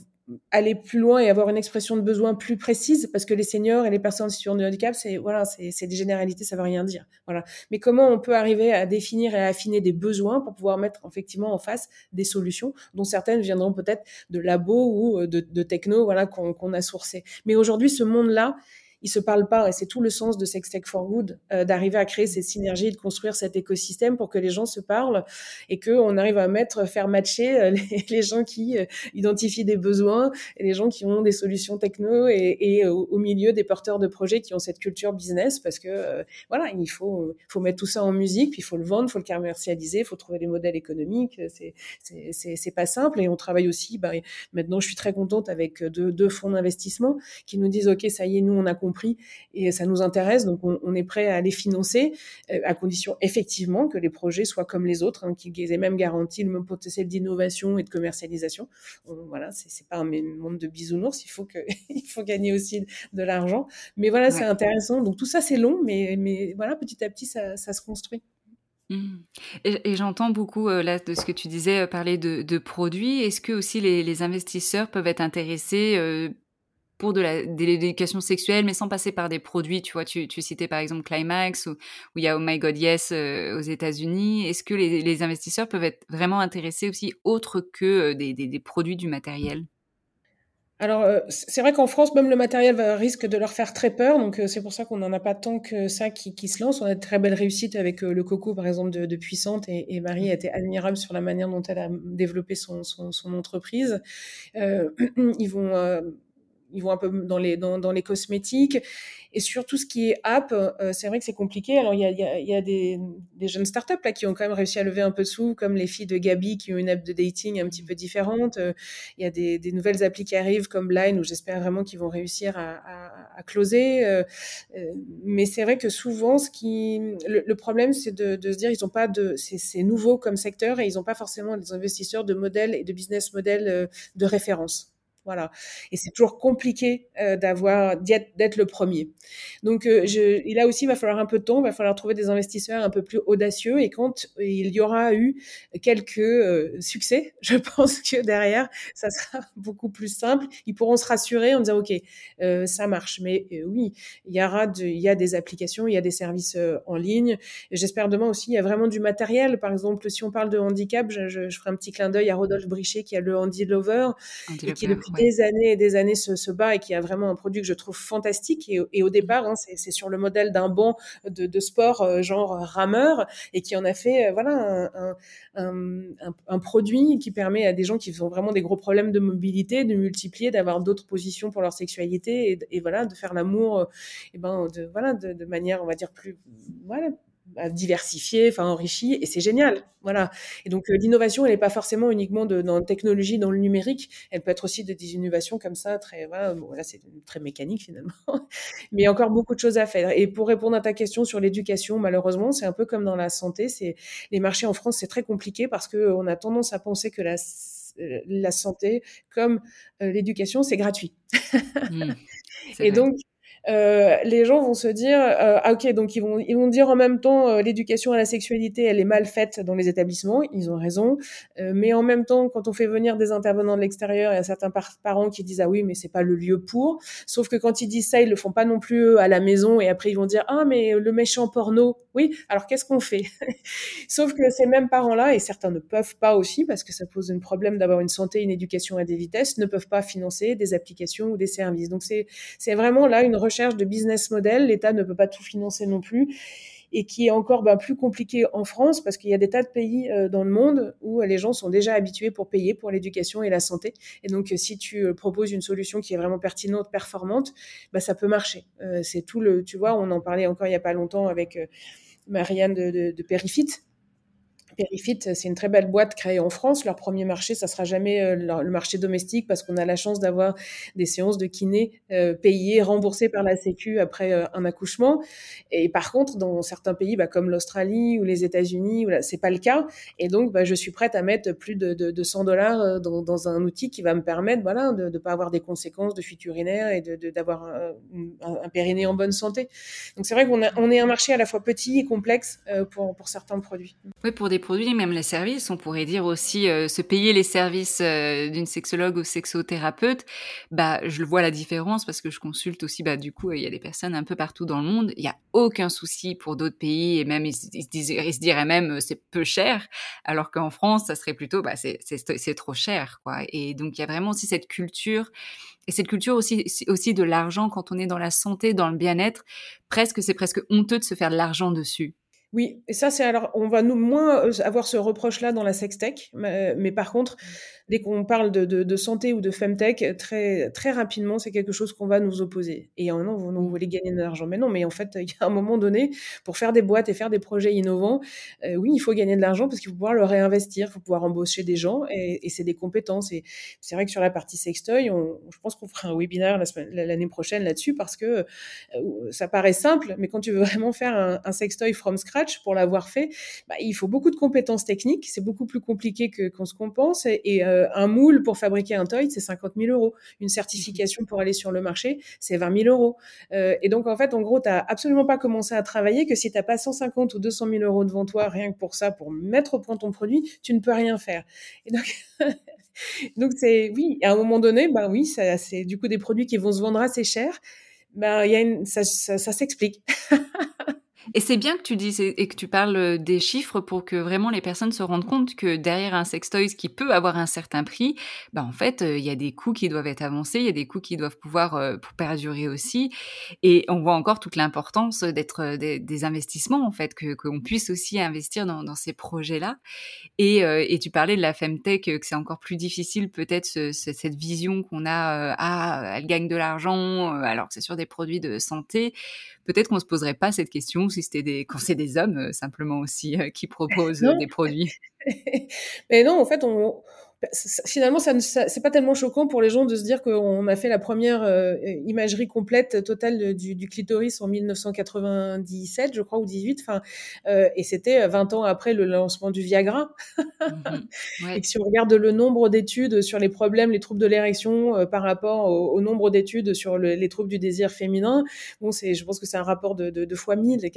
aller plus loin et avoir une expression de besoin plus précise parce que les seniors et les personnes en situation de handicap c'est voilà c'est des généralités ça veut rien dire. Voilà. Mais comment on peut arriver à définir et à affiner des besoins pour pouvoir mettre effectivement en face des solutions dont certaines viendront peut-être de labos ou euh, de, de techno voilà qu'on a sourcé mais aujourd'hui ce monde là ils se parlent pas. Et c'est tout le sens de Sex Tech for Good, d'arriver à créer ces synergies, de construire cet écosystème pour que les gens se parlent et qu'on arrive à mettre, faire matcher les, gens qui identifient des besoins et les gens qui ont des solutions techno et, au, milieu des porteurs de projets qui ont cette culture business parce que voilà, il faut, faut mettre tout ça en musique, puis il faut le vendre, il faut le commercialiser, il faut trouver des modèles économiques. C'est, c'est, c'est pas simple. Et on travaille aussi, bah, maintenant, je suis très contente avec deux, deux fonds d'investissement qui nous disent, OK, ça y est, nous, on compris et ça nous intéresse. Donc, on, est prêt à les financer euh, à condition effectivement que les projets soient comme les autres, hein, qu'ils aient même garanti le même potentiel d'innovation et de commercialisation. voilà, c'est, pas un monde de bisounours. Il faut que, il faut gagner aussi de l'argent. Mais voilà, c'est intéressant. Donc, tout ça, c'est long, mais, mais voilà, petit à petit, ça, ça se construit. Mmh. Et, j'entends beaucoup euh, là de ce que tu disais euh, parler de, produits. Est-ce que aussi les, investisseurs peuvent être intéressés euh, pour de l'éducation sexuelle, mais sans passer par des produits Tu vois, tu, citais par exemple Climax ou, il y a Oh My God Yes aux États-Unis. Est-ce que les, investisseurs peuvent être vraiment intéressés aussi autre que des produits du matériel? Alors, euh, c'est vrai qu'en France, même le matériel risque de leur faire très peur. Donc, euh, c'est pour ça qu'on n'en a pas tant que ça qui, qui, se lance. On a de très belles réussites avec euh, le Coco, par exemple, de, de Puissante. Et, et, Marie a été admirable sur la manière dont elle a développé son, son, son entreprise. ils vont ils vont un peu dans les, cosmétiques. Et sur tout ce qui est app, euh, c'est vrai que c'est compliqué. Alors, il y a, des, jeunes startups là, qui ont quand même réussi à lever un peu de sous, comme les filles de Gabi qui ont une app de dating un petit peu différente. Euh, il y a des, nouvelles applis qui arrivent comme Line, où j'espère vraiment qu'ils vont réussir à, closer. Euh, mais c'est vrai que souvent, le, problème, c'est de, se dire, ils ont pas de, c'est nouveau comme secteur et ils n'ont pas forcément des investisseurs de modèles et de business models de référence. Voilà. Et c'est toujours compliqué euh, d'avoir d'être le premier. Donc, euh, je, et là aussi, il va falloir un peu de temps, il va falloir trouver des investisseurs un peu plus audacieux. Et quand il y aura eu quelques euh, succès, je pense que derrière, ça sera beaucoup plus simple. Ils pourront se rassurer en disant, OK, ça marche. Mais oui, il y aura de, il y a des applications, il y a des services en ligne. J'espère demain aussi, il y a vraiment du matériel. Par exemple, si on parle de handicap, je, je, je ferai un petit clin d'œil à Rodolphe Brichet qui a le Handy Lover et qui des années et des années se, se, bat et qui a vraiment un produit que je trouve fantastique. Et, et au mmh. départ, hein, c'est sur le modèle d'un banc de, de, sport euh, genre rameur et qui en a fait euh, voilà un, un, un, un, produit qui permet à des gens qui ont vraiment des gros problèmes de mobilité de multiplier, d'avoir d'autres positions pour leur sexualité et, et voilà de faire l'amour, euh, et ben de voilà de, de manière on va dire plus voilà diversifié, enfin enrichi, et c'est génial. Voilà. Et donc euh, l'innovation, elle n'est pas forcément uniquement de, dans la technologie, dans le numérique. Elle peut être aussi de, des innovations comme ça, très voilà. Bon, là, c'est très mécanique finalement, mais il y a encore beaucoup de choses à faire. Et pour répondre à ta question sur l'éducation, malheureusement, c'est un peu comme dans la santé. C'est les marchés en France, c'est très compliqué parce que on a tendance à penser que la la santé comme euh, l'éducation, c'est gratuit. Mmh, et donc, euh, les gens vont se dire euh, ah ok donc ils vont ils vont dire en même temps euh, l'éducation à la sexualité elle est mal faite dans les établissements. Ils ont raison. Euh, mais en même temps quand on fait venir des intervenants de l'extérieur il y a certains parents qui disent ah oui mais c'est pas le lieu pour. Sauf que quand ils disent ça ils le font pas non plus à la maison. Et après ils vont dire ah mais le méchant porno oui alors qu'est-ce qu'on fait? Sauf que ces mêmes parents là et certains ne peuvent pas aussi parce que ça pose un problème d'avoir une santé une éducation à des vitesses ne peuvent pas financer des applications ou des services donc c'est vraiment là une recherche de business model. L'État ne peut pas tout financer non plus et qui est encore ben, plus compliqué en France parce qu'il y a des tas de pays euh, dans le monde où les gens sont déjà habitués pour payer pour l'éducation et la santé. Et donc, si tu euh, proposes une solution qui est vraiment pertinente, performante, ben, ça peut marcher. Euh, c'est tout le, tu vois, on en parlait encore il y a pas longtemps avec Marianne de, de, de Perifit Perifit, c'est une très belle boîte créée en France. Leur premier marché, ça sera jamais euh, le marché domestique parce qu'on a la chance d'avoir des séances de kiné euh, payées, remboursées par la Sécu après euh, un accouchement. Et par contre, dans certains pays, bah, comme l'Australie ou les États-Unis, c'est pas le cas. Et donc, bah, je suis prête à mettre plus de, de, de 100 dollars dans, un outil qui va me permettre, voilà, de ne pas avoir des conséquences de fuite urinaire et d'avoir un, un, périnée en bonne santé. Donc, c'est vrai qu'on on est un marché à la fois petit et complexe pour, pour certains produits. Oui, pour des produits, même les services. On pourrait dire aussi euh, se payer les services euh, d'une sexologue ou sexothérapeute. Bah, je vois la différence parce que je consulte aussi. Bah, du coup, il y a des personnes un peu partout dans le monde. Il y a aucun souci pour d'autres pays et même ils, se diraient même c'est peu cher, alors qu'en France, ça serait plutôt bah c'est c'est trop cher quoi. Et donc il y a vraiment aussi cette culture et cette culture aussi aussi de l'argent quand on est dans la santé, dans le bien-être. Presque c'est presque honteux de se faire de l'argent dessus. Oui, et ça c'est alors on va nous moins euh, avoir ce reproche-là dans la sextech, mais, mais par contre, dès qu'on parle de, santé ou de femtech, très, très rapidement, c'est quelque chose qu'on va nous opposer. Et en non, vous, vous voulez gagner de l'argent. Mais non, mais en fait, il y a un moment donné, pour faire des boîtes et faire des projets innovants, euh, oui, il faut gagner de l'argent parce qu'il faut pouvoir le réinvestir, il faut pouvoir embaucher des gens et, c'est des compétences. Et c'est vrai que sur la partie sextoy, je pense qu'on fera un webinaire l'année prochaine là-dessus parce que euh, ça paraît simple, mais quand tu veux vraiment faire un, un sextoy from scratch pour l'avoir fait, bah, il faut beaucoup de compétences techniques. C'est beaucoup plus compliqué que qu'on se compense et, euh, un moule pour fabriquer un toy, c'est 50 000 euros. Une certification pour aller sur le marché, c'est 20 000 euros. Euh, et donc, en fait, en gros, tu absolument pas commencé à travailler que si tu pas 150 ou 200 000 euros devant toi, rien que pour ça, pour mettre au point ton produit, tu ne peux rien faire. Et donc, donc c'est, oui, à un moment donné, ben oui, c'est du coup des produits qui vont se vendre assez cher. Ben, il y a une, ça s'explique. Et c'est bien que tu dises et que tu parles euh, des chiffres pour que vraiment les personnes se rendent compte que derrière un sextoy qui peut avoir un certain prix, bah en fait, euh, il y a des coûts qui doivent être avancés, il y a des coûts qui doivent pouvoir euh, perdurer aussi. Et on voit encore toute l'importance d'être des, des, investissements, en fait, que qu'on puisse aussi investir dans, ces projets-là. Et, et tu parlais de la femtech, que c'est encore plus difficile peut-être ce, ce, cette vision qu'on a, ah, elle gagne de l'argent, alors que c'est sur des produits de santé peut-être qu'on se poserait pas cette question si c'était des, quand c'est des hommes euh, simplement aussi euh, qui proposent des produits. Mais non, en fait, on, finalement, ça, c'est pas tellement choquant pour les gens de se dire qu'on a fait la première euh, imagerie complète totale du, du, clitoris en 1997, je crois, ou 18. Enfin, euh, et c'était 20 ans après le lancement du Viagra. Mmh ouais. Et si on regarde le nombre d'études sur les problèmes, les troubles de l'érection euh, par rapport au, au nombre d'études sur le, les troubles du désir féminin, bon, c'est, je pense que c'est un rapport de, de, de fois 1000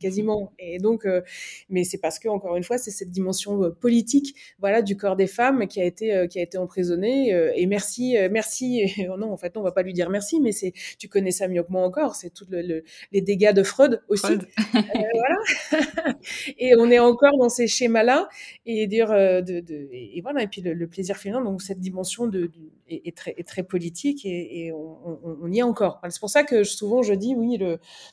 quasiment. Et donc, euh, mais c'est parce que encore une fois, c'est cette dimension euh, politique, voilà, du corps des femmes qui a été euh, qui a été emprisonné euh, et merci euh, merci non en fait non, on va pas lui dire merci mais c'est tu connais ça mieux que moi encore c'est tout le, le, les dégâts de Freud aussi Freud. voilà et on est encore dans ces schémas là et dire de, de et, voilà et puis le, le, plaisir féminin donc cette dimension de, de est, très politique et, on, y est encore. C'est pour ça que souvent je dis oui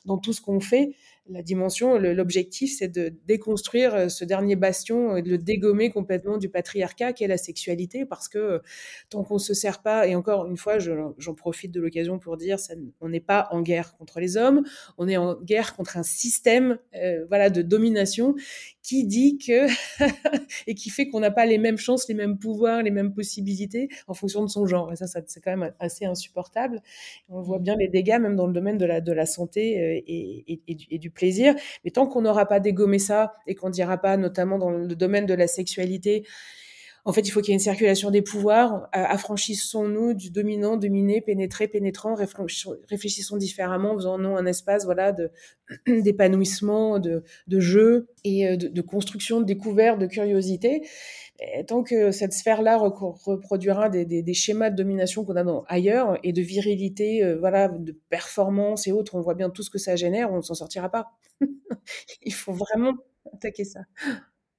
dans tout ce qu'on fait la dimension, l'objectif, c'est de déconstruire euh, ce dernier bastion et de le dégommer complètement du patriarcat qui est la sexualité, parce que euh, tant qu'on se sert pas, et encore une fois, j'en profite de l'occasion pour dire, on n'est pas en guerre contre les hommes, on est en guerre contre un système, euh, voilà, de domination qui dit que et qui fait qu'on n'a pas les mêmes chances, les mêmes pouvoirs, les mêmes possibilités en fonction de son genre. Et ça, ça c'est quand même assez insupportable. On voit bien les dégâts même dans le domaine de la de la santé et, et, et, du, et du plaisir. Mais tant qu'on n'aura pas dégommé ça et qu'on dira pas, notamment dans le domaine de la sexualité, en fait, il faut qu'il y ait une circulation des pouvoirs. Affranchissons-nous du dominant, dominé, pénétré, pénétrant. Réfléchissons différemment, faisons-nous un espace, voilà, d'épanouissement, de, jeu et euh, de, construction, de découverte, de curiosité. Tant que cette sphère-là reproduira des, schémas de domination qu'on a dans, ailleurs et de virilité, euh, voilà, de performance et autres, on voit bien tout ce que ça génère, on ne s'en sortira pas. il faut vraiment attaquer ça.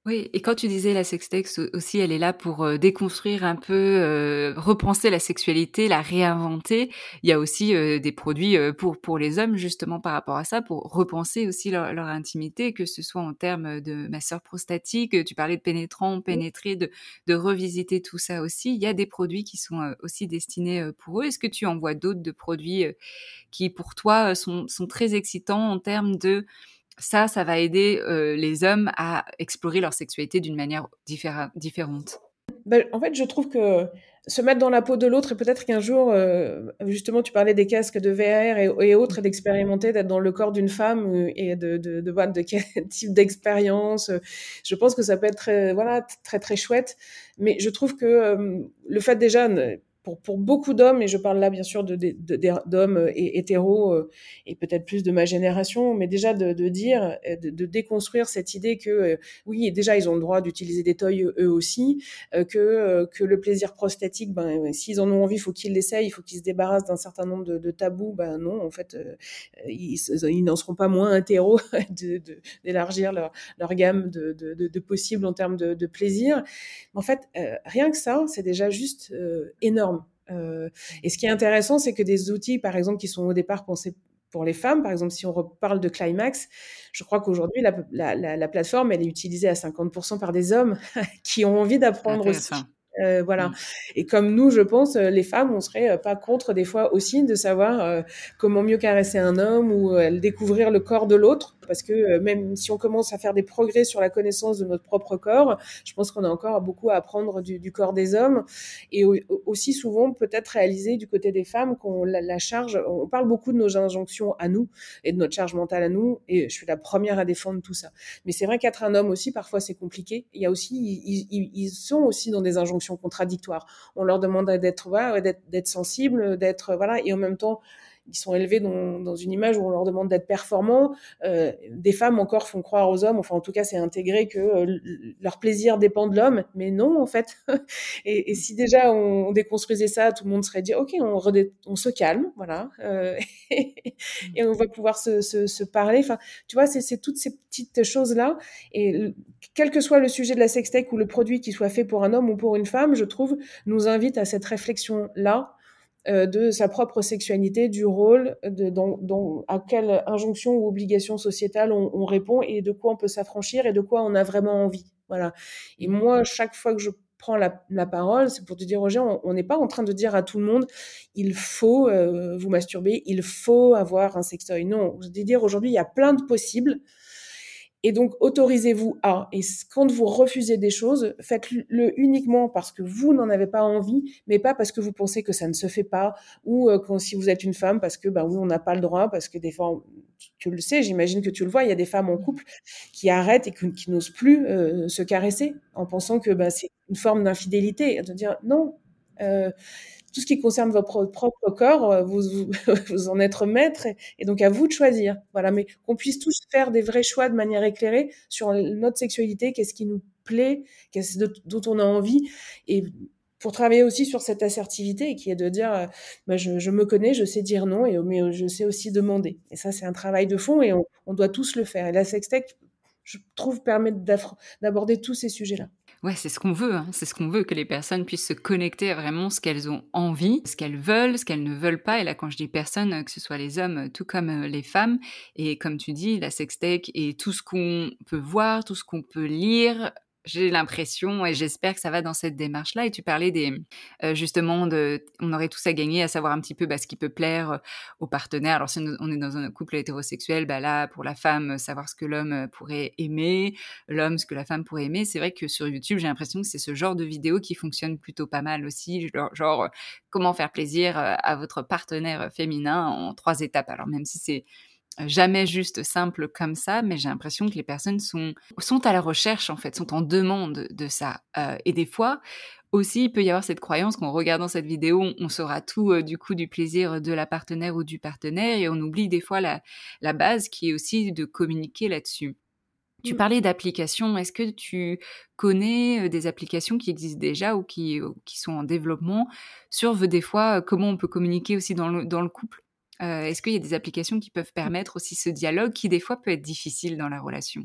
Oui, et quand tu disais la sextex aussi, elle est là pour euh, déconstruire un peu, euh, repenser la sexualité, la réinventer. Il y a aussi euh, des produits euh, pour pour les hommes justement par rapport à ça, pour repenser aussi leur, leur intimité, que ce soit en termes de masseur prostatique. Tu parlais de pénétrant, pénétrer, de de revisiter tout ça aussi. Il y a des produits qui sont aussi destinés pour eux. Est-ce que tu en vois d'autres de produits qui pour toi sont sont très excitants en termes de ça, ça va aider euh, les hommes à explorer leur sexualité d'une manière différente. Ben, en fait, je trouve que se mettre dans la peau de l'autre et peut-être qu'un jour, euh, justement, tu parlais des casques de VR et, autres, et d'expérimenter, d'être dans le corps d'une femme euh, et de, de, de, quel type d'expérience. Je pense que ça peut être très, voilà, très, très chouette. Mais je trouve que le fait déjà pour, beaucoup d'hommes, et je parle là bien sûr d'hommes de, de, hétéros et peut-être plus de ma génération, mais déjà de, dire, de, déconstruire cette idée que oui, déjà ils ont le droit d'utiliser des toys eux aussi, que, que le plaisir prostatique, ben, s'ils en ont envie, il faut qu'ils l'essayent, il faut qu'ils se débarrassent d'un certain nombre de, tabous. Ben non, en fait, ils, n'en seront pas moins hétéros d'élargir leur, leur gamme de, possibles en termes de, plaisir. En fait, rien que ça, c'est déjà juste énorme. Euh, et ce qui est intéressant, c'est que des outils, par exemple, qui sont au départ pensés pour les femmes, par exemple, si on reparle de Climax, je crois qu'aujourd'hui, la, la, plateforme, elle est utilisée à 50% par des hommes qui ont envie d'apprendre aussi. Euh, voilà. Mmh. Et comme nous, je pense, euh, les femmes, on serait pas contre des fois aussi de savoir comment mieux caresser un homme ou découvrir le corps de l'autre parce que euh, même si on commence à faire des progrès sur la connaissance de notre propre corps, je pense qu'on a encore beaucoup à apprendre du, corps des hommes et aussi souvent peut-être réaliser du côté des femmes qu'on la, charge, on parle beaucoup de nos injonctions à nous et de notre charge mentale à nous et je suis la première à défendre tout ça. Mais c'est vrai qu'être un homme aussi, parfois c'est compliqué. Il y a aussi, ils, sont aussi dans des injonctions contradictoires. On leur demande d'être voilà, d'être sensible, d'être voilà, et en même temps ils sont élevés dans, dans, une image où on leur demande d'être performants. Euh, des femmes encore font croire aux hommes, enfin en tout cas c'est intégré que euh, leur plaisir dépend de l'homme, mais non en fait. et, si déjà on, déconstruisait ça, tout le monde serait dit ok, on, on se calme, voilà, euh, et on va pouvoir se, se, se parler. Enfin, tu vois, c'est toutes ces petites choses là. Et quel que soit le sujet de la sextech ou le produit qui soit fait pour un homme ou pour une femme, je trouve, nous invite à cette réflexion là de sa propre sexualité, du rôle, de, dans, à quelle injonction ou obligation sociétale on, répond et de quoi on peut s'affranchir et de quoi on a vraiment envie. Voilà. Et mmh. moi, chaque fois que je prends la, parole, c'est pour te dire, Roger, on n'est pas en train de dire à tout le monde, il faut euh, vous masturber, il faut avoir un sextoy. Non, je veux dire, aujourd'hui, il y a plein de possibles. Et donc, autorisez-vous à. Et quand vous refusez des choses, faites-le uniquement parce que vous n'en avez pas envie, mais pas parce que vous pensez que ça ne se fait pas, ou euh, si vous êtes une femme, parce que, bah oui, on n'a pas le droit, parce que des fois, tu, le sais, j'imagine que tu le vois, il y a des femmes en couple qui arrêtent et qui, n'osent plus euh, se caresser en pensant que bah, c'est une forme d'infidélité. De dire non. Euh, tout ce qui concerne votre propre corps, euh, vous, vous, en êtes maître et, donc à vous de choisir. Voilà, mais qu'on puisse tous faire des vrais choix de manière éclairée sur notre sexualité, qu'est-ce qui nous plaît, qu'est-ce dont on a envie et pour travailler aussi sur cette assertivité qui est de dire euh, bah, je, me connais, je sais dire non, et, mais je sais aussi demander. Et ça, c'est un travail de fond et on, on, doit tous le faire. Et la sextech, je trouve, permet d'aborder tous ces sujets-là. Ouais, c'est ce qu'on veut. Hein. C'est ce qu'on veut, que les personnes puissent se connecter à vraiment ce qu'elles ont envie, ce qu'elles veulent, ce qu'elles ne veulent pas. Et là, quand je dis personnes, que ce soit les hommes, tout comme euh, les femmes. Et comme tu dis, la sextech et tout ce qu'on peut voir, tout ce qu'on peut lire, j'ai l'impression et j'espère que ça va dans cette démarche-là. Et tu parlais des, euh, justement de, on aurait tous à gagner à savoir un petit peu bah, ce qui peut plaire euh, aux partenaires. Alors si on est dans un couple hétérosexuel, bah là pour la femme savoir ce que l'homme euh, pourrait aimer, l'homme ce que la femme pourrait aimer. C'est vrai que sur YouTube j'ai l'impression que c'est ce genre de vidéo qui fonctionne plutôt pas mal aussi, genre comment faire plaisir à votre partenaire féminin en trois étapes. Alors même si c'est jamais juste simple comme ça, mais j'ai l'impression que les personnes sont, sont à la recherche, en fait, sont en demande de ça. Euh, et des fois, aussi, il peut y avoir cette croyance qu'en regardant cette vidéo, on, saura tout euh, du coup du plaisir de la partenaire ou du partenaire, et on oublie des fois la, la base qui est aussi de communiquer là-dessus. Tu mmh. parlais d'applications. Est-ce que tu connais euh, des applications qui existent déjà ou qui, qui sont en développement sur des fois comment on peut communiquer aussi dans le, dans le couple? Euh, est-ce qu'il y a des applications qui peuvent permettre aussi ce dialogue qui des fois peut être difficile dans la relation?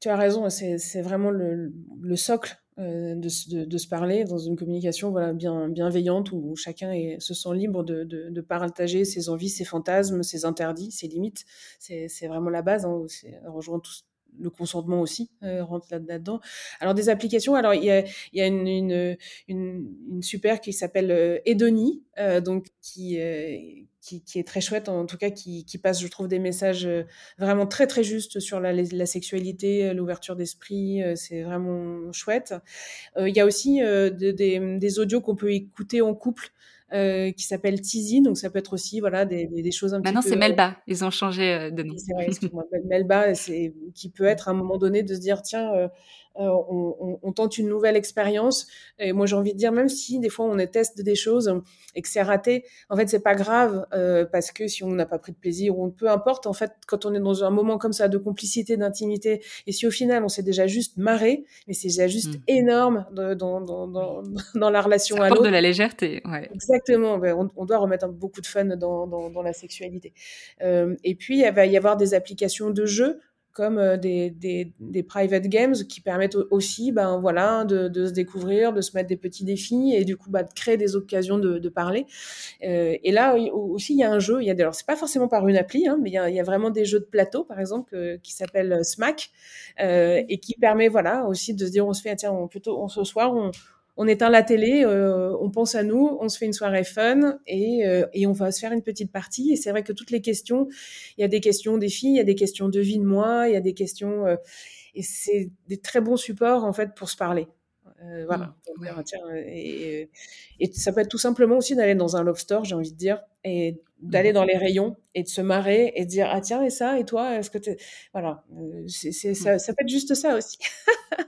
Tu as raison, c'est vraiment le, socle euh, de, se parler dans une communication voilà, bien, bienveillante où chacun se sent libre de, partager ses envies, ses fantasmes, ses interdits, ses limites. C'est vraiment la base, hein, rejoint tout, le consentement aussi euh, rentre là-dedans. alors des applications, alors il y a, une, super qui s'appelle euh, Edoni, euh, donc qui, qui, est très chouette en tout cas qui, passe je trouve des messages vraiment très très justes sur la, sexualité, l'ouverture d'esprit, c'est vraiment chouette. il y a aussi des audios qu'on peut écouter en couple. Euh, qui s'appelle Tizi, donc ça peut être aussi voilà des, des choses un Maintenant, petit peu. Maintenant, c'est Melba. Ils ont changé euh, de nom. C'est vrai, excuse-moi. Melba, c'est qui peut être à un moment donné de se dire tiens. Euh, on, on, tente une nouvelle expérience. Et moi, j'ai envie de dire, même si des fois on teste des choses et que c'est raté, en fait, c'est pas grave parce que si on n'a pas pris de plaisir ou peu importe, en fait, quand on est dans un moment comme ça de complicité, d'intimité, et si au final on s'est déjà juste marré, mais c'est déjà juste mmh. énorme dans, dans, dans, dans, la relation ça à l'autre. de la légèreté, ouais. Exactement. Ben, on, on, doit remettre beaucoup de fun dans, dans, la sexualité. Euh, et puis, il va y avoir des applications de jeux comme euh, des, des, des, private games qui permettent aussi ben, voilà, de, de, se découvrir, de se mettre des petits défis et du coup bah, de créer des occasions de, de parler. Euh, et là aussi, il y a un jeu, il y a alors c'est pas forcément par une appli, hein, mais il y, a, vraiment des jeux de plateau, par exemple, qui s'appelle Smack euh, et qui permet voilà, aussi de se dire on se fait, tiens, plutôt on, ce soir, on, on éteint la télé, euh, on pense à nous, on se fait une soirée fun et, euh, et, on va se faire une petite partie. Et c'est vrai que toutes les questions, il y a des questions des filles, il y a des questions de vie de moi, il y a des questions euh, et c'est des très bons supports en fait pour se parler. voilà. Mmh, et, et, ça peut être tout simplement aussi d'aller dans un love store, j'ai envie de dire, et d'aller mmh. dans les rayons et de se marrer et de dire ah tiens et ça et toi est-ce que tu voilà c'est, ça, ça, peut être juste ça aussi.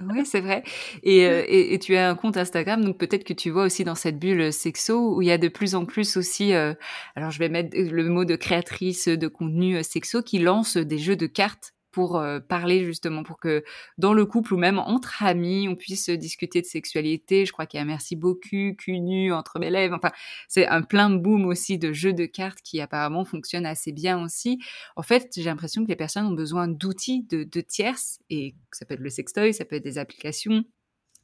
Oui c'est vrai et, et, et, tu as un compte Instagram donc peut-être que tu vois aussi dans cette bulle sexo où il y a de plus en plus aussi alors je vais mettre le mot de créatrice de contenu sexo qui lance des jeux de cartes pour euh, parler justement, pour que dans le couple ou même entre amis, on puisse discuter de sexualité. Je crois qu'il y a Merci beaucoup, cul entre mes lèvres. Enfin, c'est un plein boom aussi de jeux de cartes qui apparemment fonctionnent assez bien aussi. En fait, j'ai l'impression que les personnes ont besoin d'outils de, de tierces et ça peut être le sextoy, ça peut être des applications.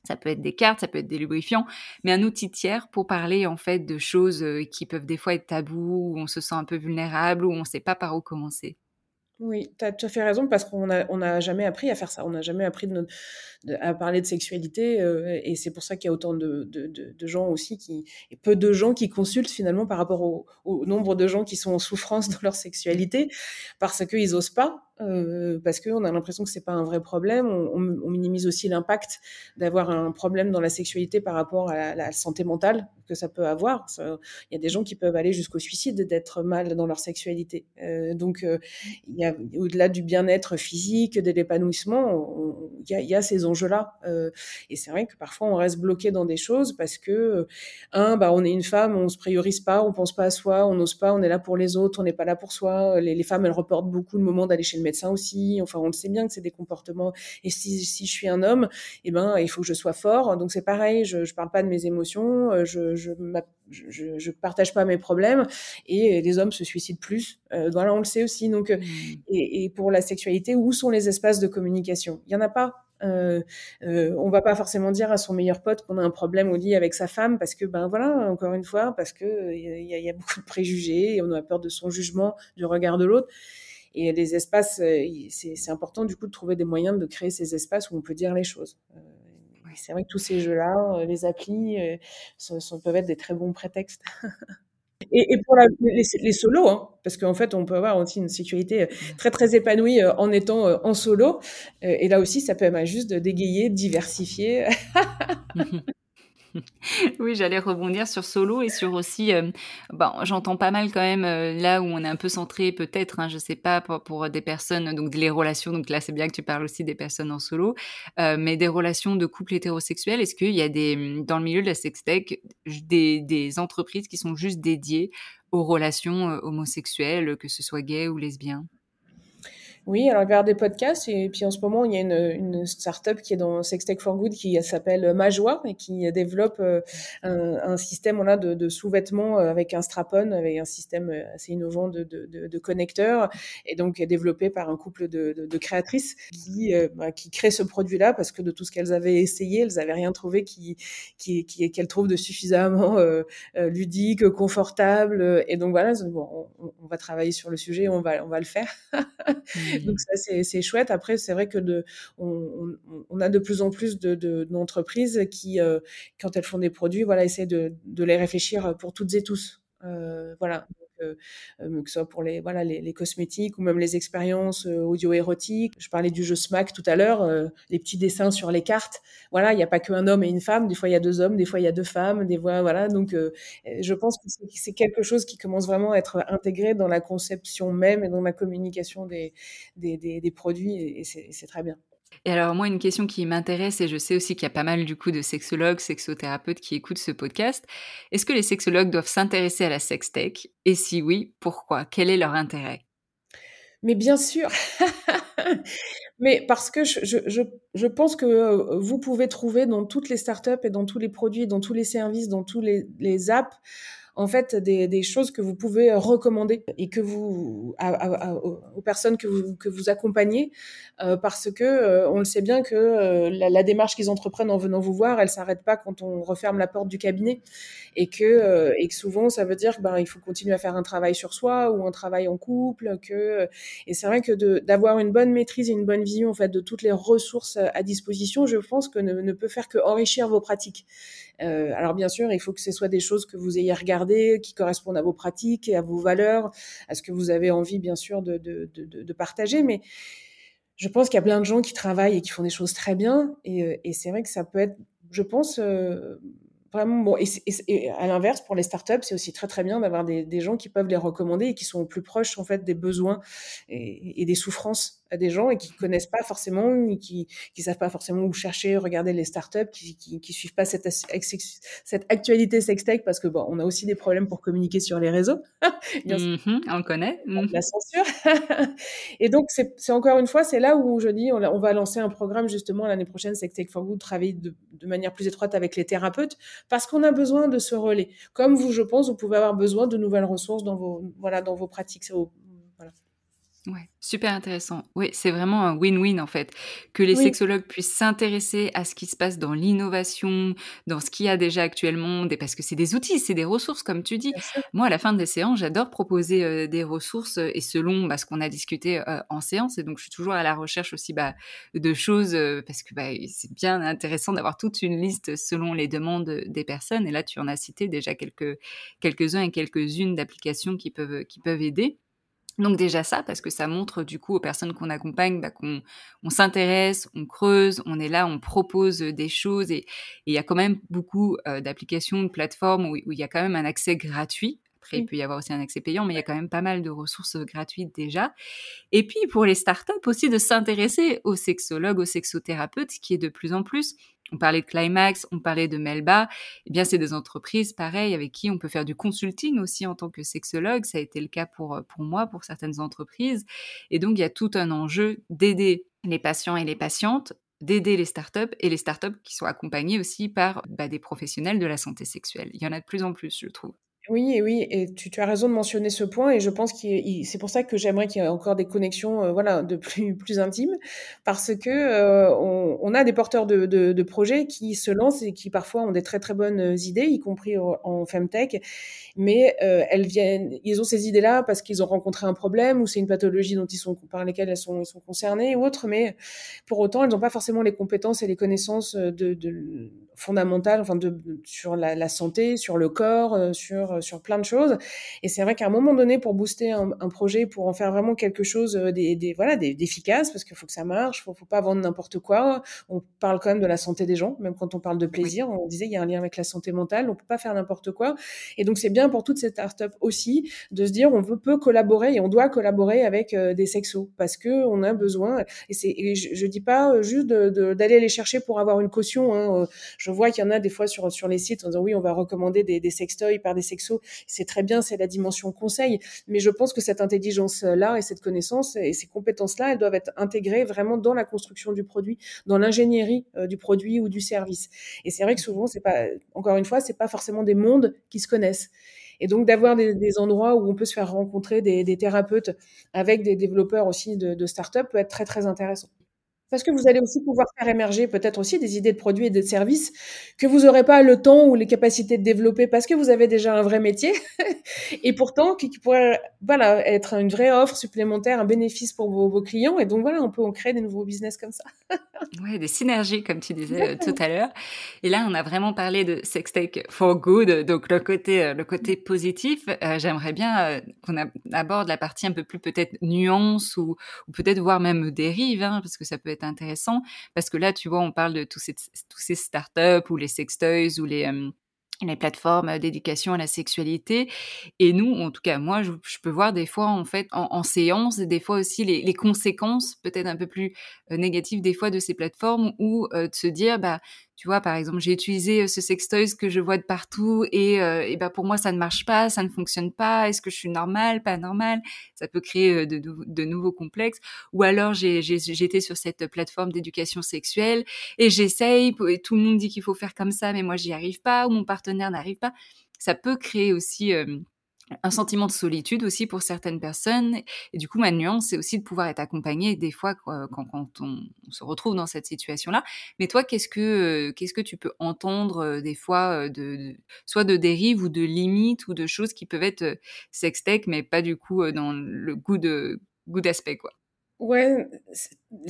Ça peut être des cartes, ça peut être des lubrifiants, mais un outil tiers pour parler en fait de choses qui peuvent des fois être tabous, où on se sent un peu vulnérable, où on ne sait pas par où commencer. Oui, tu as tout à fait raison parce qu'on n'a on a jamais appris à faire ça. On n'a jamais appris à parler de sexualité euh, et c'est pour ça qu'il y a autant de, gens aussi qui et peu de gens qui consultent finalement par rapport au, au nombre de gens qui sont en souffrance dans leur sexualité parce qu'ils osent pas euh, parce qu'on a l'impression que c'est pas un vrai problème. On, minimise aussi l'impact d'avoir un problème dans la sexualité par rapport à la, santé mentale que ça peut avoir. Il y a des gens qui peuvent aller jusqu'au suicide d'être mal dans leur sexualité. Euh, donc, euh, au-delà du bien-être physique, de l'épanouissement, il y a, ces enjeux-là. Et c'est vrai que parfois on reste bloqué dans des choses parce que un, bah, on est une femme, on se priorise pas, on pense pas à soi, on n'ose pas, on est là pour les autres, on n'est pas là pour soi. Les, les femmes, elles reportent beaucoup le moment d'aller chez le médecin aussi. Enfin, on le sait bien que c'est des comportements. Et si, si je suis un homme, eh ben, il faut que je sois fort. Donc c'est pareil, je, je parle pas de mes émotions, euh, je, je, je, je partage pas mes problèmes. Et les hommes se suicident plus. Euh, voilà, on le sait aussi. Donc, euh, mmh. et, et pour la sexualité, où sont les espaces de communication? Il y en a pas. Euh, euh, on va pas forcément dire à son meilleur pote qu'on a un problème au lit avec sa femme parce que ben voilà encore une fois parce que il y, y, a beaucoup de préjugés et on a peur de son jugement du regard de l'autre et les espaces, euh, c'est important du coup de trouver des moyens de créer ces espaces où on peut dire les choses. Euh, c'est vrai que tous ces jeux-là, euh, les applis, peuvent être des très bons prétextes. Et, pour les, solos, hein, parce qu'en fait, on peut avoir aussi une sexualité très très épanouie en étant en solo. et là aussi, ça peut être juste de dégayer, diversifier. oui, j'allais rebondir sur Solo et sur aussi, euh, bon, j'entends pas mal quand même euh, là où on est un peu centré peut-être, hein, je sais pas, pour, des personnes, donc les relations, donc là c'est bien que tu parles aussi des personnes en solo, euh, mais des relations de couple hétérosexuel, est-ce qu'il y a des, dans le milieu de la sextech, des, des entreprises qui sont juste dédiées aux relations homosexuelles, que ce soit gay ou lesbien oui, alors avoir des podcasts et puis en ce moment il y a une, une start-up qui est dans Sextech for Good qui s'appelle Majoie et qui développe euh, un, un système là de, de sous-vêtements euh, avec un strap-on, avec un système euh, assez innovant de, de, de, connecteurs et donc développé par un couple de, créatrices qui, bah, qui crée ce produit-là parce que de tout ce qu'elles avaient essayé, elles n'avaient rien trouvé qui qui qu'elles trouvent de suffisamment ludique, confortable et donc voilà, bon, on, on, va travailler sur le sujet, on va on va le faire. Donc ça, c'est chouette. Après, c'est vrai que de, on, a de plus en plus d'entreprises de, qui, euh, quand elles font des produits, voilà, essaient de, de les réfléchir pour toutes et tous. Euh, voilà. Euh, euh, que ce soit pour les, voilà, les, les, cosmétiques ou même les expériences audio-érotiques. Je parlais du jeu Smack tout à l'heure, les petits dessins sur les cartes. Voilà, il n'y a pas qu'un homme et une femme. Des fois, il y a deux hommes, des fois, il y a deux femmes. Des fois, voilà. Donc, je pense que c'est quelque chose qui commence vraiment à être intégré dans la conception même et dans la communication des, des, des, des produits et c'est très bien. Et alors moi, une question qui m'intéresse, et je sais aussi qu'il y a pas mal du coup de sexologues, sexothérapeutes qui écoutent ce podcast, est-ce que les sexologues doivent s'intéresser à la sextech? Et si oui, pourquoi? Quel est leur intérêt? Mais bien sûr. Mais parce que je, pense que euh, vous pouvez trouver dans toutes les startups et dans tous les produits, dans tous les services, dans tous les apps, en fait des, des, choses que vous pouvez recommander et que vous aux personnes que vous, que vous accompagnez euh, parce que euh, on le sait bien que euh, la, la, démarche qu'ils entreprennent en venant vous voir elle s'arrête pas quand on referme la porte du cabinet. Et que et que souvent ça veut dire que ben il faut continuer à faire un travail sur soi ou un travail en couple que et c'est vrai que d'avoir une bonne maîtrise et une bonne vision en fait de toutes les ressources à disposition je pense que ne, ne peut faire que enrichir vos pratiques euh, alors bien sûr, il faut que ce soit des choses que vous ayez regardées, qui correspondent à vos pratiques et à vos valeurs, à ce que vous avez envie bien sûr de, partager. Mais je pense qu'il y a plein de gens qui travaillent et qui font des choses très bien. Et, euh, c'est vrai que ça peut être, je pense, euh, vraiment bon. Et, à l'inverse, pour les startups, c'est aussi très très bien d'avoir des, gens qui peuvent les recommander et qui sont au plus proches en fait des besoins et des souffrances à des gens et qui connaissent pas forcément, qui qui savent pas forcément où chercher, regarder les startups, qui qui, qui suivent pas cette cette actualité sextech parce que bon, on a aussi des problèmes pour communiquer sur les réseaux. Mm-hmm, on connaît. Mm-hmm. La censure. et donc c'est encore une fois, c'est là où je dis, on, on, va lancer un programme justement l'année prochaine, Sextech for Good, travailler de, de manière plus étroite avec les thérapeutes parce qu'on a besoin de ce relais. Comme vous, je pense, vous pouvez avoir besoin de nouvelles ressources dans vos voilà dans vos pratiques. Ouais, super intéressant. Oui, c'est vraiment un win-win en fait. Que les oui. sexologues puissent s'intéresser à ce qui se passe dans l'innovation, dans ce qu'il y a déjà actuellement, parce que c'est des outils, c'est des ressources comme tu dis. Moi, à la fin des séances, j'adore proposer euh, des ressources euh, et selon bah, ce qu'on a discuté euh, en séance. Et donc, je suis toujours à la recherche aussi bah, de choses euh, parce que bah, c'est bien intéressant d'avoir toute une liste selon les demandes des personnes. Et là, tu en as cité déjà quelques quelques-uns et quelques-unes d'applications qui peuvent qui peuvent aider. Donc déjà ça, parce que ça montre du coup aux personnes qu'on accompagne bah, qu'on on, s'intéresse, on creuse, on est là, on propose des choses et il y a quand même beaucoup euh, d'applications, de plateformes où, il y a quand même un accès gratuit. Après, il peut y avoir aussi un accès payant, mais il y a quand même pas mal de ressources gratuites déjà. Et puis pour les startups aussi de s'intéresser aux sexologues, aux sexothérapeutes, qui est de plus en plus on parlait de Climax, on parlait de Melba, eh bien c'est des entreprises pareilles avec qui on peut faire du consulting aussi en tant que sexologue, ça a été le cas pour pour moi pour certaines entreprises et donc il y a tout un enjeu d'aider les patients et les patientes d'aider les startups et les startups qui sont accompagnées aussi par bah, des professionnels de la santé sexuelle. Il y en a de plus en plus, je trouve. Oui, oui, et tu, tu, as raison de mentionner ce point, et je pense que c'est pour ça que j'aimerais qu'il y ait encore des connexions, euh, voilà, de plus plus intimes, parce que euh, on, on, a des porteurs de, de, de, projets qui se lancent et qui parfois ont des très très bonnes idées, y compris en, femtech, mais euh, elles viennent, ils ont ces idées-là parce qu'ils ont rencontré un problème ou c'est une pathologie dont ils sont par lesquelles elles sont, ils sont concernées ou autre, mais pour autant elles n'ont pas forcément les compétences et les connaissances de, de fondamentales, enfin de, sur la, la, santé, sur le corps, euh, sur sur plein de choses. Et c'est vrai qu'à un moment donné, pour booster un, un, projet, pour en faire vraiment quelque chose euh, des, des voilà d'efficace, parce qu'il faut que ça marche, faut, faut pas vendre n'importe quoi. On parle quand même de la santé des gens, même quand on parle de plaisir, on disait il y a un lien avec la santé mentale, on peut pas faire n'importe quoi. Et donc c'est bien pour toutes ces startups aussi de se dire on veut, peut collaborer et on doit collaborer avec euh, des sexos parce que on a besoin. Et c'est, je, je dis pas juste d'aller les chercher pour avoir une caution. Hein. Je vois qu'il y en a des fois sur sur les sites en disant oui on va recommander des, des sextoys par des sexos. C'est très bien, c'est la dimension conseil. Mais je pense que cette intelligence là et cette connaissance et ces compétences là, elles doivent être intégrées vraiment dans la construction du produit, dans l'ingénierie euh, du produit ou du service. Et c'est vrai que souvent c'est pas, encore une fois, c'est pas forcément des mondes qui se connaissent. Et donc d'avoir des, endroits où on peut se faire rencontrer des, des thérapeutes avec des développeurs aussi de, de start-up peut être très très intéressant. Parce que vous allez aussi pouvoir faire émerger peut-être aussi des idées de produits et de services que vous n'aurez pas le temps ou les capacités de développer parce que vous avez déjà un vrai métier et pourtant qui, qui, pourrait voilà être une vraie offre supplémentaire, un bénéfice pour vos, vos clients et donc voilà on peut en créer des nouveaux business comme ça. ouais, des synergies comme tu disais euh, tout à l'heure. Et là on a vraiment parlé de sextech for good, donc le côté euh, le côté positif. Euh, J'aimerais bien qu'on aborde la partie un peu plus peut-être nuance ou, ou peut-être voir même dérive hein, parce que ça peut être intéressant parce que là, tu vois, on parle de tous ces, tous ces startups ou les sextoys ou les, les plateformes d'éducation à la sexualité. Et nous, en tout cas, moi, je, peux voir des fois, en fait, en, séance, des fois aussi les, les conséquences peut-être un peu plus négatives des fois de ces plateformes, ou de se dire, bah, tu vois, par exemple, j'ai utilisé ce sextoys que je vois de partout et, et bah, pour moi, ça ne marche pas, ça ne fonctionne pas. Est-ce que je suis normale, pas normale? Ça peut créer de, de, nouveaux complexes. Ou alors, j'étais sur cette plateforme d'éducation sexuelle et j'essaye, tout le monde dit qu'il faut faire comme ça, mais moi, j'y arrive pas, ou mon partenaire n'arrive pas. Ça peut créer aussi un sentiment de solitude aussi pour certaines personnes. Et du coup, ma nuance, c'est aussi de pouvoir être accompagné des fois quand, quand on, se retrouve dans cette situation-là. Mais toi, qu'est-ce que qu'est-ce que tu peux entendre euh, des fois euh, de, soit de dérives ou de limites ou de choses qui peuvent être euh, sextech, mais pas du coup dans le goût goût d'aspect quoi? Ouais,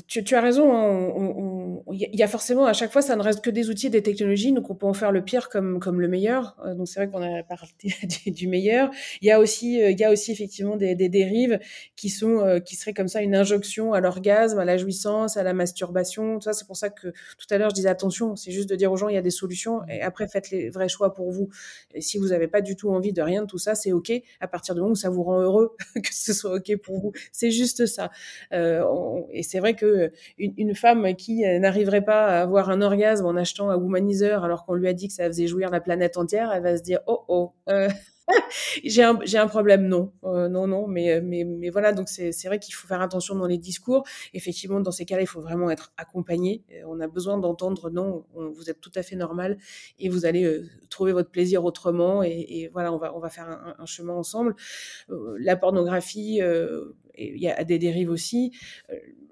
tu, tu, as raison. Il y a forcément à chaque fois, ça ne reste que des outils, des technologies, donc on peut en faire le pire comme comme le meilleur. Euh, donc c'est vrai qu'on a parlé du, meilleur. Il y a aussi, euh, il y a aussi effectivement des, des dérives qui sont euh, qui seraient comme ça une injonction à l'orgasme, à la jouissance, à la masturbation. Ça, c'est pour ça que tout à l'heure je disais attention. C'est juste de dire aux gens il y a des solutions et après faites les vrais choix pour vous. Et si vous n'avez pas du tout envie de rien de tout ça, c'est ok. À partir du moment où ça vous rend heureux, que ce soit ok pour vous, c'est juste ça. Euh, et c'est vrai que une, une, femme qui n'arriverait pas à avoir un orgasme en achetant un womanizer alors qu'on lui a dit que ça faisait jouir la planète entière, elle va se dire oh oh. Euh, j'ai un, un problème, non, euh, non, non, mais, mais, mais voilà, donc c'est, vrai qu'il faut faire attention dans les discours. Effectivement, dans ces cas-là, il faut vraiment être accompagné. On a besoin d'entendre, non, vous êtes tout à fait normal et vous allez trouver votre plaisir autrement et, voilà, on va, on va faire un chemin ensemble. la pornographie, il y a des dérives aussi.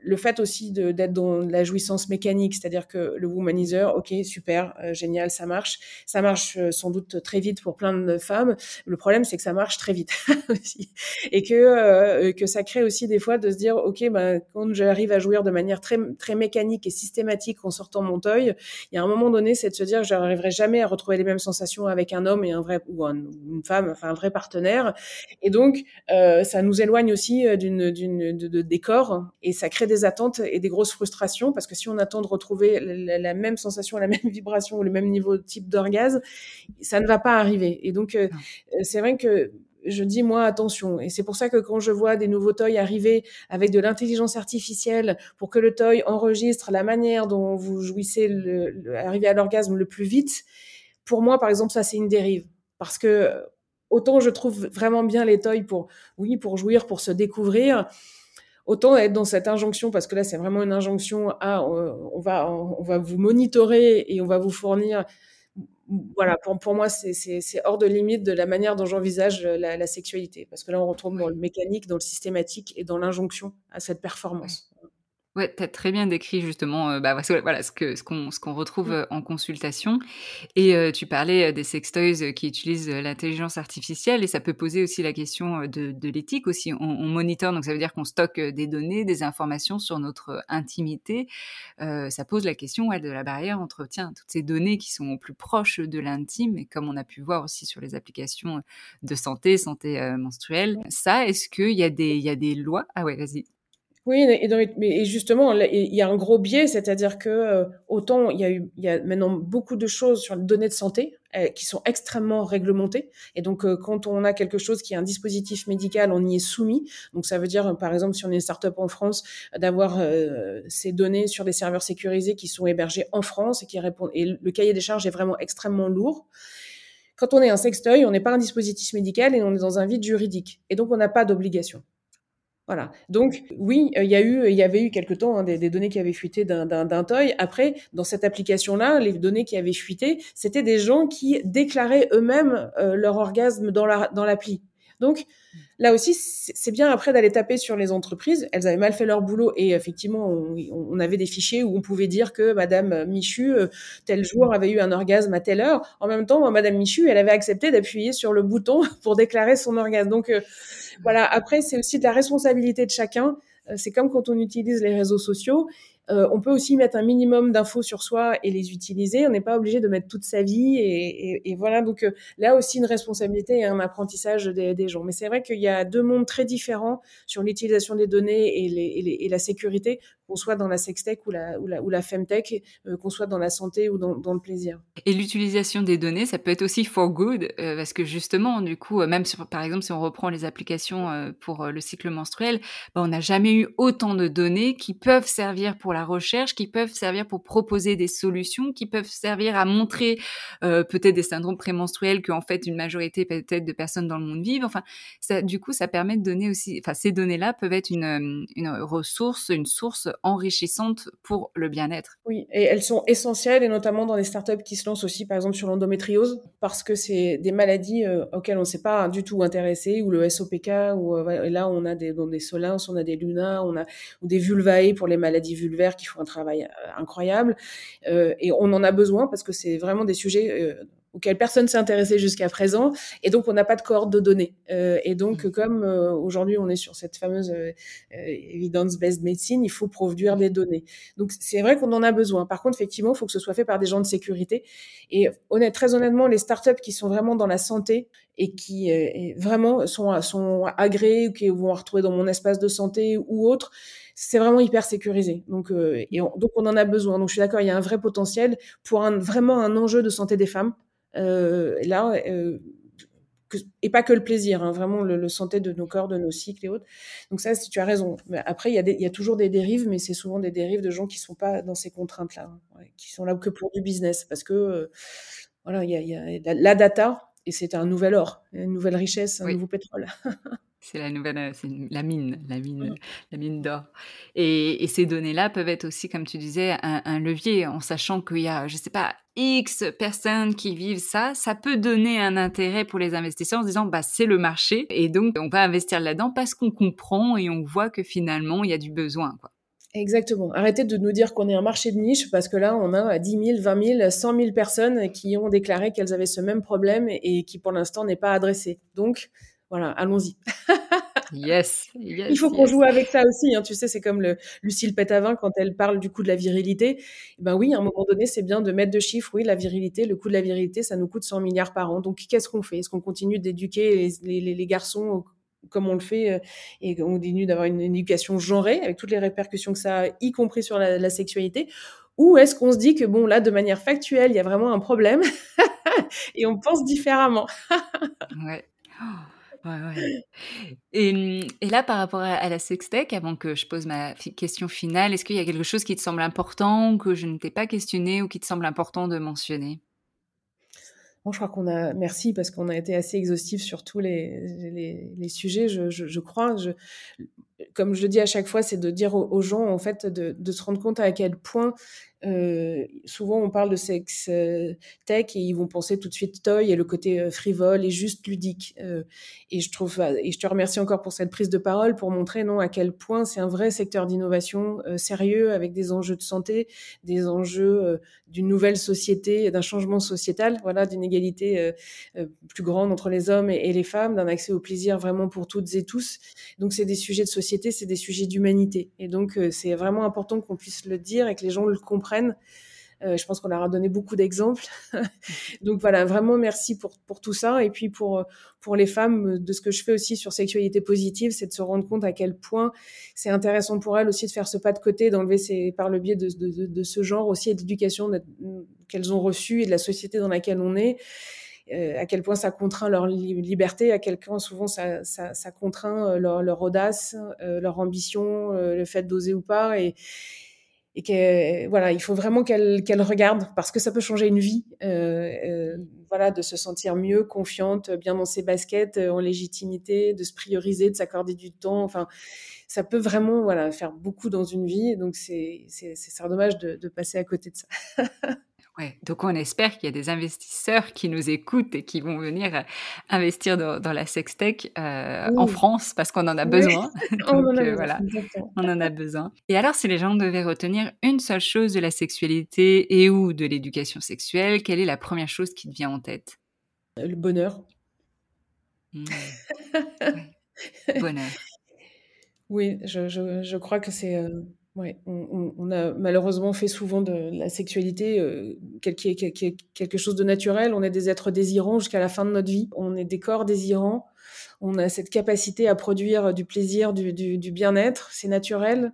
Euh, le fait aussi d'être dans la jouissance mécanique, c'est-à-dire que le womanizer, ok, super, euh, génial, ça marche. Ça marche euh, sans doute très vite pour plein de femmes. Le problème, c'est que ça marche très vite. Et que, que ça crée aussi des fois de se dire, ok, ben, quand j'arrive à jouir de manière très, très mécanique et systématique en sortant mon toy, il y a un moment donné, c'est de se dire que j'arriverai jamais à retrouver les mêmes sensations avec un homme et un vrai, ou une femme, enfin un vrai partenaire. Et donc, ça nous éloigne aussi d'une d'une de, de, décor et ça crée des attentes et des grosses frustrations parce que si on attend de retrouver la, même sensation, la même vibration ou le même niveau de type d'orgasme, ça ne va pas arriver. Et donc euh, c'est vrai que je dis moi attention. Et c'est pour ça que quand je vois des nouveaux toys arriver avec de l'intelligence artificielle pour que le toy enregistre la manière dont vous jouissez le, arriver à l'orgasme le plus vite, pour moi par exemple ça c'est une dérive. Parce que autant je trouve vraiment bien les toys pour, oui, pour jouir, pour se découvrir, autant être dans cette injonction, parce que là, c'est vraiment une injonction à, on va, on va vous monitorer et on va vous fournir. Voilà, pour, moi, c'est hors de limite de la manière dont j'envisage la, la, sexualité. Parce que là, on retrouve dans le mécanique, dans le systématique et dans l'injonction à cette performance. Ouais, tu as très bien décrit justement euh, bah, voilà, ce qu'on ce qu'on ce qu'on retrouve mmh. euh, en consultation. Et euh, tu parlais des sextoys qui utilisent l'intelligence artificielle et ça peut poser aussi la question de, de l'éthique aussi. On, on monitor, donc ça veut dire qu'on stocke des données, des informations sur notre intimité. ça pose la question ouais, de la barrière entre tiens, toutes ces données qui sont plus proches de l'intime et comme on a pu voir aussi sur les applications de santé, santé menstruelle. Ça, est-ce qu'il y, a des, il y a des lois? Ah ouais, vas-y. Oui, et, justement, il y a un gros biais, c'est-à-dire que euh, autant il y, a maintenant beaucoup de choses sur les données de santé euh, qui sont extrêmement réglementées, et donc euh, quand on a quelque chose qui est un dispositif médical, on y est soumis. Donc ça veut dire, par exemple, si on est une start-up en France, d'avoir ces données sur des serveurs sécurisés qui sont hébergés en France et qui répondent. Et le cahier des charges est vraiment extrêmement lourd. Quand on est un sextoy, on n'est pas un dispositif médical et on est dans un vide juridique, et donc on n'a pas d'obligation. Voilà. Donc oui, euh, il y a eu, il y avait eu quelque temps hein, des, données qui avaient fuité d'un toy. Après, dans cette application-là, les données qui avaient fuité, c'était des gens qui déclaraient eux-mêmes euh, leur orgasme dans la dans l'appli. Donc là aussi, c'est bien après d'aller taper sur les entreprises. Elles avaient mal fait leur boulot et effectivement, on, avait des fichiers où on pouvait dire que Madame Michu, euh, tel jour, avait eu un orgasme à telle heure. En même temps, Madame Michu, elle avait accepté d'appuyer sur le bouton pour déclarer son orgasme. Donc euh, voilà, après, c'est aussi de la responsabilité de chacun. Euh, c'est comme quand on utilise les réseaux sociaux. Euh, on peut aussi mettre un minimum d'infos sur soi et les utiliser. On n'est pas obligé de mettre toute sa vie. Et, voilà, donc euh, là aussi une responsabilité et un apprentissage des, gens. Mais c'est vrai qu'il y a deux mondes très différents sur l'utilisation des données et, la sécurité qu'on soit dans la sextech ou la, ou la, femtech, euh, qu'on soit dans la santé ou dans, le plaisir. Et l'utilisation des données, ça peut être aussi for good, euh, parce que justement, du coup, même sur, par exemple, si on reprend les applications pour le cycle menstruel, bah, on n'a jamais eu autant de données qui peuvent servir pour la recherche, qui peuvent servir pour proposer des solutions, qui peuvent servir à montrer peut-être des syndromes prémenstruels qu'en fait une majorité peut-être de personnes dans le monde vivent. Enfin, du coup, ça permet de donner aussi, enfin, ces données-là peuvent être une, une ressource, une source enrichissante pour le bien-être. Oui, et elles sont essentielles, et notamment dans les startups qui se lancent aussi, par exemple, sur l'endométriose, parce que c'est des maladies euh, auxquelles on ne s'est pas du tout intéressé, ou le SOPK, ou euh, là, on a des, dans des Solins, on a des Luna, on a ou des Vulvae pour les maladies vulvaires qui font un travail euh, incroyable, et on en a besoin parce que c'est vraiment des sujets auquel personne s'est intéressé jusqu'à présent, et donc on n'a pas de cohorte de données. Euh, et donc, mmh. comme euh, aujourd'hui on est sur cette fameuse euh, evidence-based medicine, il faut produire des données. Donc c'est vrai qu'on en a besoin. Par contre, effectivement, il faut que ce soit fait par des gens de sécurité. Et honnête, très honnêtement, les startups qui sont vraiment dans la santé et qui vraiment sont, sont agréés ou qui vont retrouver dans mon espace de santé ou autre, c'est vraiment hyper sécurisé. Donc, et on, donc on en a besoin. Donc je suis d'accord, il y a un vrai potentiel pour un, vraiment un enjeu de santé des femmes. Euh, là, euh, et pas que le plaisir, hein, vraiment le, santé de nos corps, de nos cycles et autres. Donc ça, si tu as raison. après, il y, a il y a toujours des dérives, mais c'est souvent des dérives de gens qui sont pas dans ces contraintes-là, hein, qui sont là que pour du business, parce que euh, voilà, il y a, la, data et c'est un nouvel or, une nouvelle richesse, un nouveau pétrole. C'est la nouvelle, euh, c'est la mine, la mine, la mine d'or. Et, ces données-là peuvent être aussi, comme tu disais, un, levier, en sachant qu'il y a, je sais pas, X personnes qui vivent ça, ça peut donner un intérêt pour les investisseurs en se disant, bah, c'est le marché, et donc on va investir là-dedans parce qu'on comprend et on voit que finalement, il y a du besoin, quoi. Exactement. Arrêtez de nous dire qu'on est un marché de niche parce que là, on a 10 000, 20 000, 100 000 personnes qui ont déclaré qu'elles avaient ce même problème et qui pour l'instant n'est pas adressé. Donc, voilà, allons-y. yes, yes, Il faut qu'on joue avec ça aussi. Hein. Tu sais, c'est comme le, Lucille Pétavin quand elle parle du coût de la virilité. Eh ben oui, à un moment donné, c'est bien de mettre de chiffres. Oui, la virilité, le coût de la virilité, ça nous coûte 100 milliards par an. Donc, qu'est-ce qu'on fait? Est-ce qu'on continue d'éduquer les, garçons comme on le fait euh, et on continue d'avoir une, éducation genrée avec toutes les répercussions que ça a, y compris sur la, la sexualité? Ou est-ce qu'on se dit que bon là de manière factuelle il y a vraiment un problème? Et on pense différemment ouais. Oh. Et, là, par rapport à, la sextech, avant que je pose ma question finale, est-ce qu'il y a quelque chose qui te semble important, que je ne t'ai pas questionné ou qui te semble important de mentionner? Bon, je crois qu'on a, merci parce qu'on a été assez exhaustif sur tous les, sujets, je, crois. Comme je le dis à chaque fois, c'est de dire aux, gens, en fait, de, se rendre compte à quel point euh, souvent, on parle de sexe euh, tech et ils vont penser tout de suite toy et le côté euh, frivole et juste ludique. et je trouve, et je te remercie encore pour cette prise de parole pour montrer non à quel point c'est un vrai secteur d'innovation sérieux avec des enjeux de santé, des enjeux d'une nouvelle société, d'un changement sociétal, voilà, d'une égalité plus grande entre les hommes et, et les femmes, d'un accès au plaisir vraiment pour toutes et tous. Donc, c'est des sujets de société, c'est des sujets d'humanité. Et donc, c'est vraiment important qu'on puisse le dire et que les gens le comprennent euh, je pense qu'on leur a donné beaucoup d'exemples. Donc voilà, vraiment merci pour, pour tout ça. Et puis pour, pour les femmes, de ce que je fais aussi sur sexualité positive, c'est de se rendre compte à quel point c'est intéressant pour elles aussi de faire ce pas de côté, d'enlever ces, par le biais de, de, de ce genre aussi et d'éducation qu'elles ont reçue et de la société dans laquelle on est. Euh, à quel point ça contraint leur liberté, à quel point souvent ça, contraint euh, leur, audace, leur ambition, le fait d'oser ou pas. Et, que voilà, il faut vraiment qu'elle qu'elle regarde parce que ça peut changer une vie. Euh, euh, voilà, de se sentir mieux, confiante, bien dans ses baskets, euh, en légitimité, de se prioriser, de s'accorder du temps. Enfin, ça peut vraiment voilà faire beaucoup dans une vie. Donc c'est c'est dommage de passer à côté de ça. Ouais, donc on espère qu'il y a des investisseurs qui nous écoutent et qui vont venir euh, investir dans, dans la sextech euh, en France parce qu'on en a besoin. on en a euh, voilà, on en a besoin. Et alors, si les gens devaient retenir une seule chose de la sexualité et ou de l'éducation sexuelle, quelle est la première chose qui te vient en tête? Le bonheur. Mmh. Bonheur. Oui, je, je, je crois que c'est euh, Ouais, on, a malheureusement fait souvent de la sexualité euh, quelque chose de naturel. On est des êtres désirants jusqu'à la fin de notre vie. On est des corps désirants. On a cette capacité à produire du plaisir, du, bien-être. C'est naturel.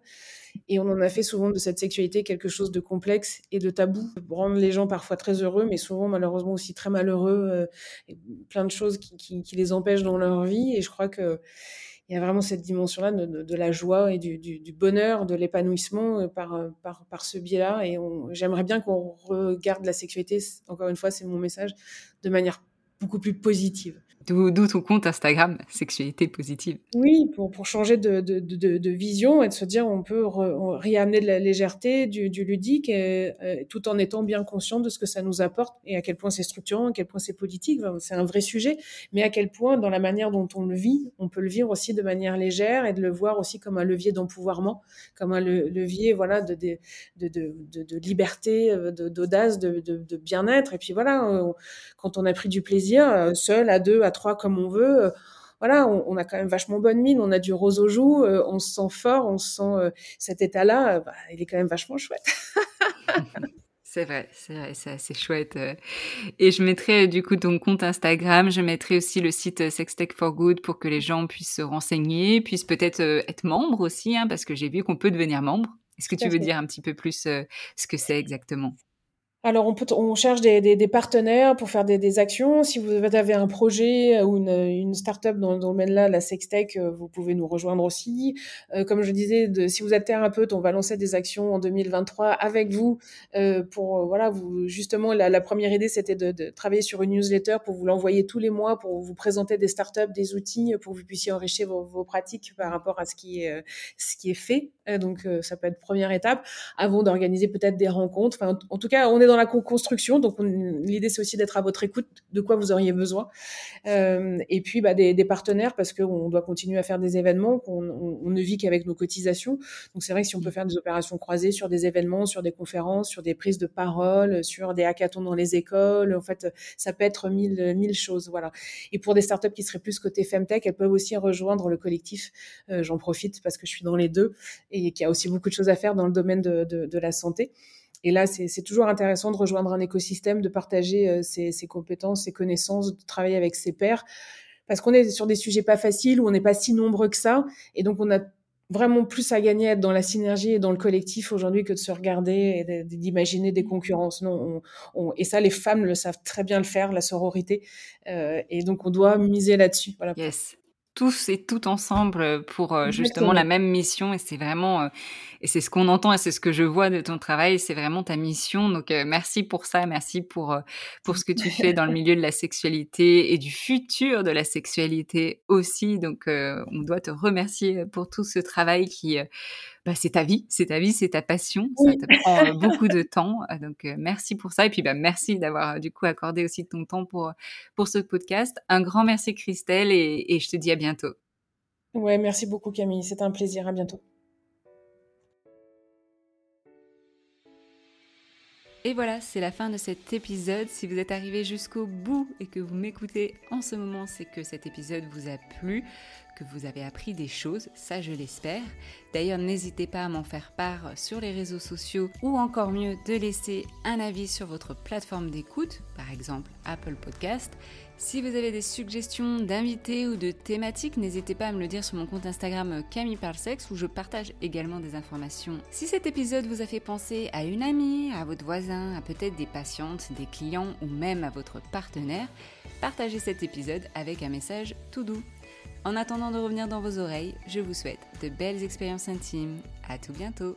Et on en a fait souvent de cette sexualité quelque chose de complexe et de tabou, rendre les gens parfois très heureux, mais souvent malheureusement aussi très malheureux, euh, plein de choses qui, les empêchent dans leur vie. Et je crois que il y a vraiment cette dimension-là de, la joie et du, bonheur, de l'épanouissement euh, par, euh, par, par, ce biais-là. Et j'aimerais bien qu'on regarde la sexualité, encore une fois, c'est mon message, de manière beaucoup plus positive. D'où ton compte Instagram, sexualité positive. Oui, pour, pour changer de, de, de, vision et de se dire on peut réamener de la légèreté, du, du ludique, tout en étant bien conscient de ce que ça nous apporte et à quel point c'est structurant, à quel point c'est politique. c'est un vrai sujet, mais à quel point, dans la manière dont on le vit, on peut le vivre aussi de manière légère et de le voir aussi comme un levier d'empouvoirment, comme un levier voilà, de, de, de, liberté, euh, d'audace, de, bien-être. Et puis voilà, quand on a pris du plaisir, euh, seul, à deux, à trois comme on veut. Euh, voilà, on, a quand même vachement bonne mine, on a du rose aux joues, euh, on se sent fort, on se sent euh, cet état-là, bah, il est quand même vachement chouette. C'est vrai, c'est vrai, c'est assez chouette. Et je mettrai du coup ton compte Instagram, je mettrai aussi le site Sextech for Good pour que les gens puissent se renseigner, puissent peut-être être membres aussi, hein, parce que j'ai vu qu'on peut devenir membre. Est-ce que tu veux dire un petit peu plus ce que c'est exactement? Alors, on, peut, on cherche des, des, des partenaires pour faire des, des, actions. Si vous avez un projet euh, ou une, une start-up dans le domaine-là, la Sextech, euh, vous pouvez nous rejoindre aussi. Euh, comme je disais, de, si vous êtes thérapeute, on va lancer des actions en 2023 avec vous euh, pour, voilà, vous, justement, la, la première idée, c'était de, de, travailler sur une newsletter pour vous l'envoyer tous les mois, pour vous présenter des start-up, des outils, pour que vous puissiez enrichir vos, vos pratiques par rapport à ce qui est, ce qui est fait. Donc, ça peut être première étape avant d'organiser peut-être des rencontres. Enfin, en, tout cas, on est dans la co-construction. Donc, l'idée, c'est aussi d'être à votre écoute de quoi vous auriez besoin. Euh, et puis, bah, des, des, partenaires, parce qu'on doit continuer à faire des événements, qu'on on, ne vit qu'avec nos cotisations. Donc, c'est vrai que si on peut faire des opérations croisées sur des événements, sur des conférences, sur des prises de parole, sur des hackathons dans les écoles, en fait, ça peut être mille, mille choses. Voilà. Et pour des startups qui seraient plus côté Femtech, elles peuvent aussi rejoindre le collectif. Euh, J'en profite parce que je suis dans les deux et qu'il y a aussi beaucoup de choses à faire dans le domaine de, la santé. Et là, c'est toujours intéressant de rejoindre un écosystème, de partager euh, ses, compétences, ses connaissances, de travailler avec ses pairs, parce qu'on est sur des sujets pas faciles où on n'est pas si nombreux que ça, et donc on a vraiment plus à gagner à être dans la synergie et dans le collectif aujourd'hui que de se regarder et d'imaginer des concurrences. Non, on, on, et ça, les femmes le savent très bien le faire, la sororité, euh, et donc on doit miser là-dessus. Yes tous et toutes ensemble pour euh, justement la même mission. Et c'est vraiment euh, et c'est ce qu'on entend et c'est ce que je vois de ton travail. C'est vraiment ta mission. Donc euh, merci pour ça. Merci pour pour ce que tu fais dans le milieu de la sexualité et du futur de la sexualité aussi. Donc on doit te remercier pour tout ce travail qui bah, c'est ta vie, c'est ta vie, c'est ta passion. Ça te prend beaucoup de temps. Donc, merci pour ça. Et puis, bah, merci d'avoir du coup accordé aussi ton temps pour, pour ce podcast. Un grand merci, Christelle, et, et je te dis à bientôt. Ouais, merci beaucoup, Camille. C'est un plaisir. À bientôt. Et voilà, c'est la fin de cet épisode. Si vous êtes arrivé jusqu'au bout et que vous m'écoutez en ce moment, c'est que cet épisode vous a plu que vous avez appris des choses, ça je l'espère. D'ailleurs, n'hésitez pas à m'en faire part sur les réseaux sociaux ou encore mieux de laisser un avis sur votre plateforme d'écoute, par exemple Apple Podcast. Si vous avez des suggestions d'invités ou de thématiques, n'hésitez pas à me le dire sur mon compte Instagram Camille Parsex où je partage également des informations. Si cet épisode vous a fait penser à une amie, à votre voisin, à peut-être des patientes, des clients ou même à votre partenaire, partagez cet épisode avec un message tout doux. En attendant de revenir dans vos oreilles, je vous souhaite de belles expériences intimes. À tout bientôt!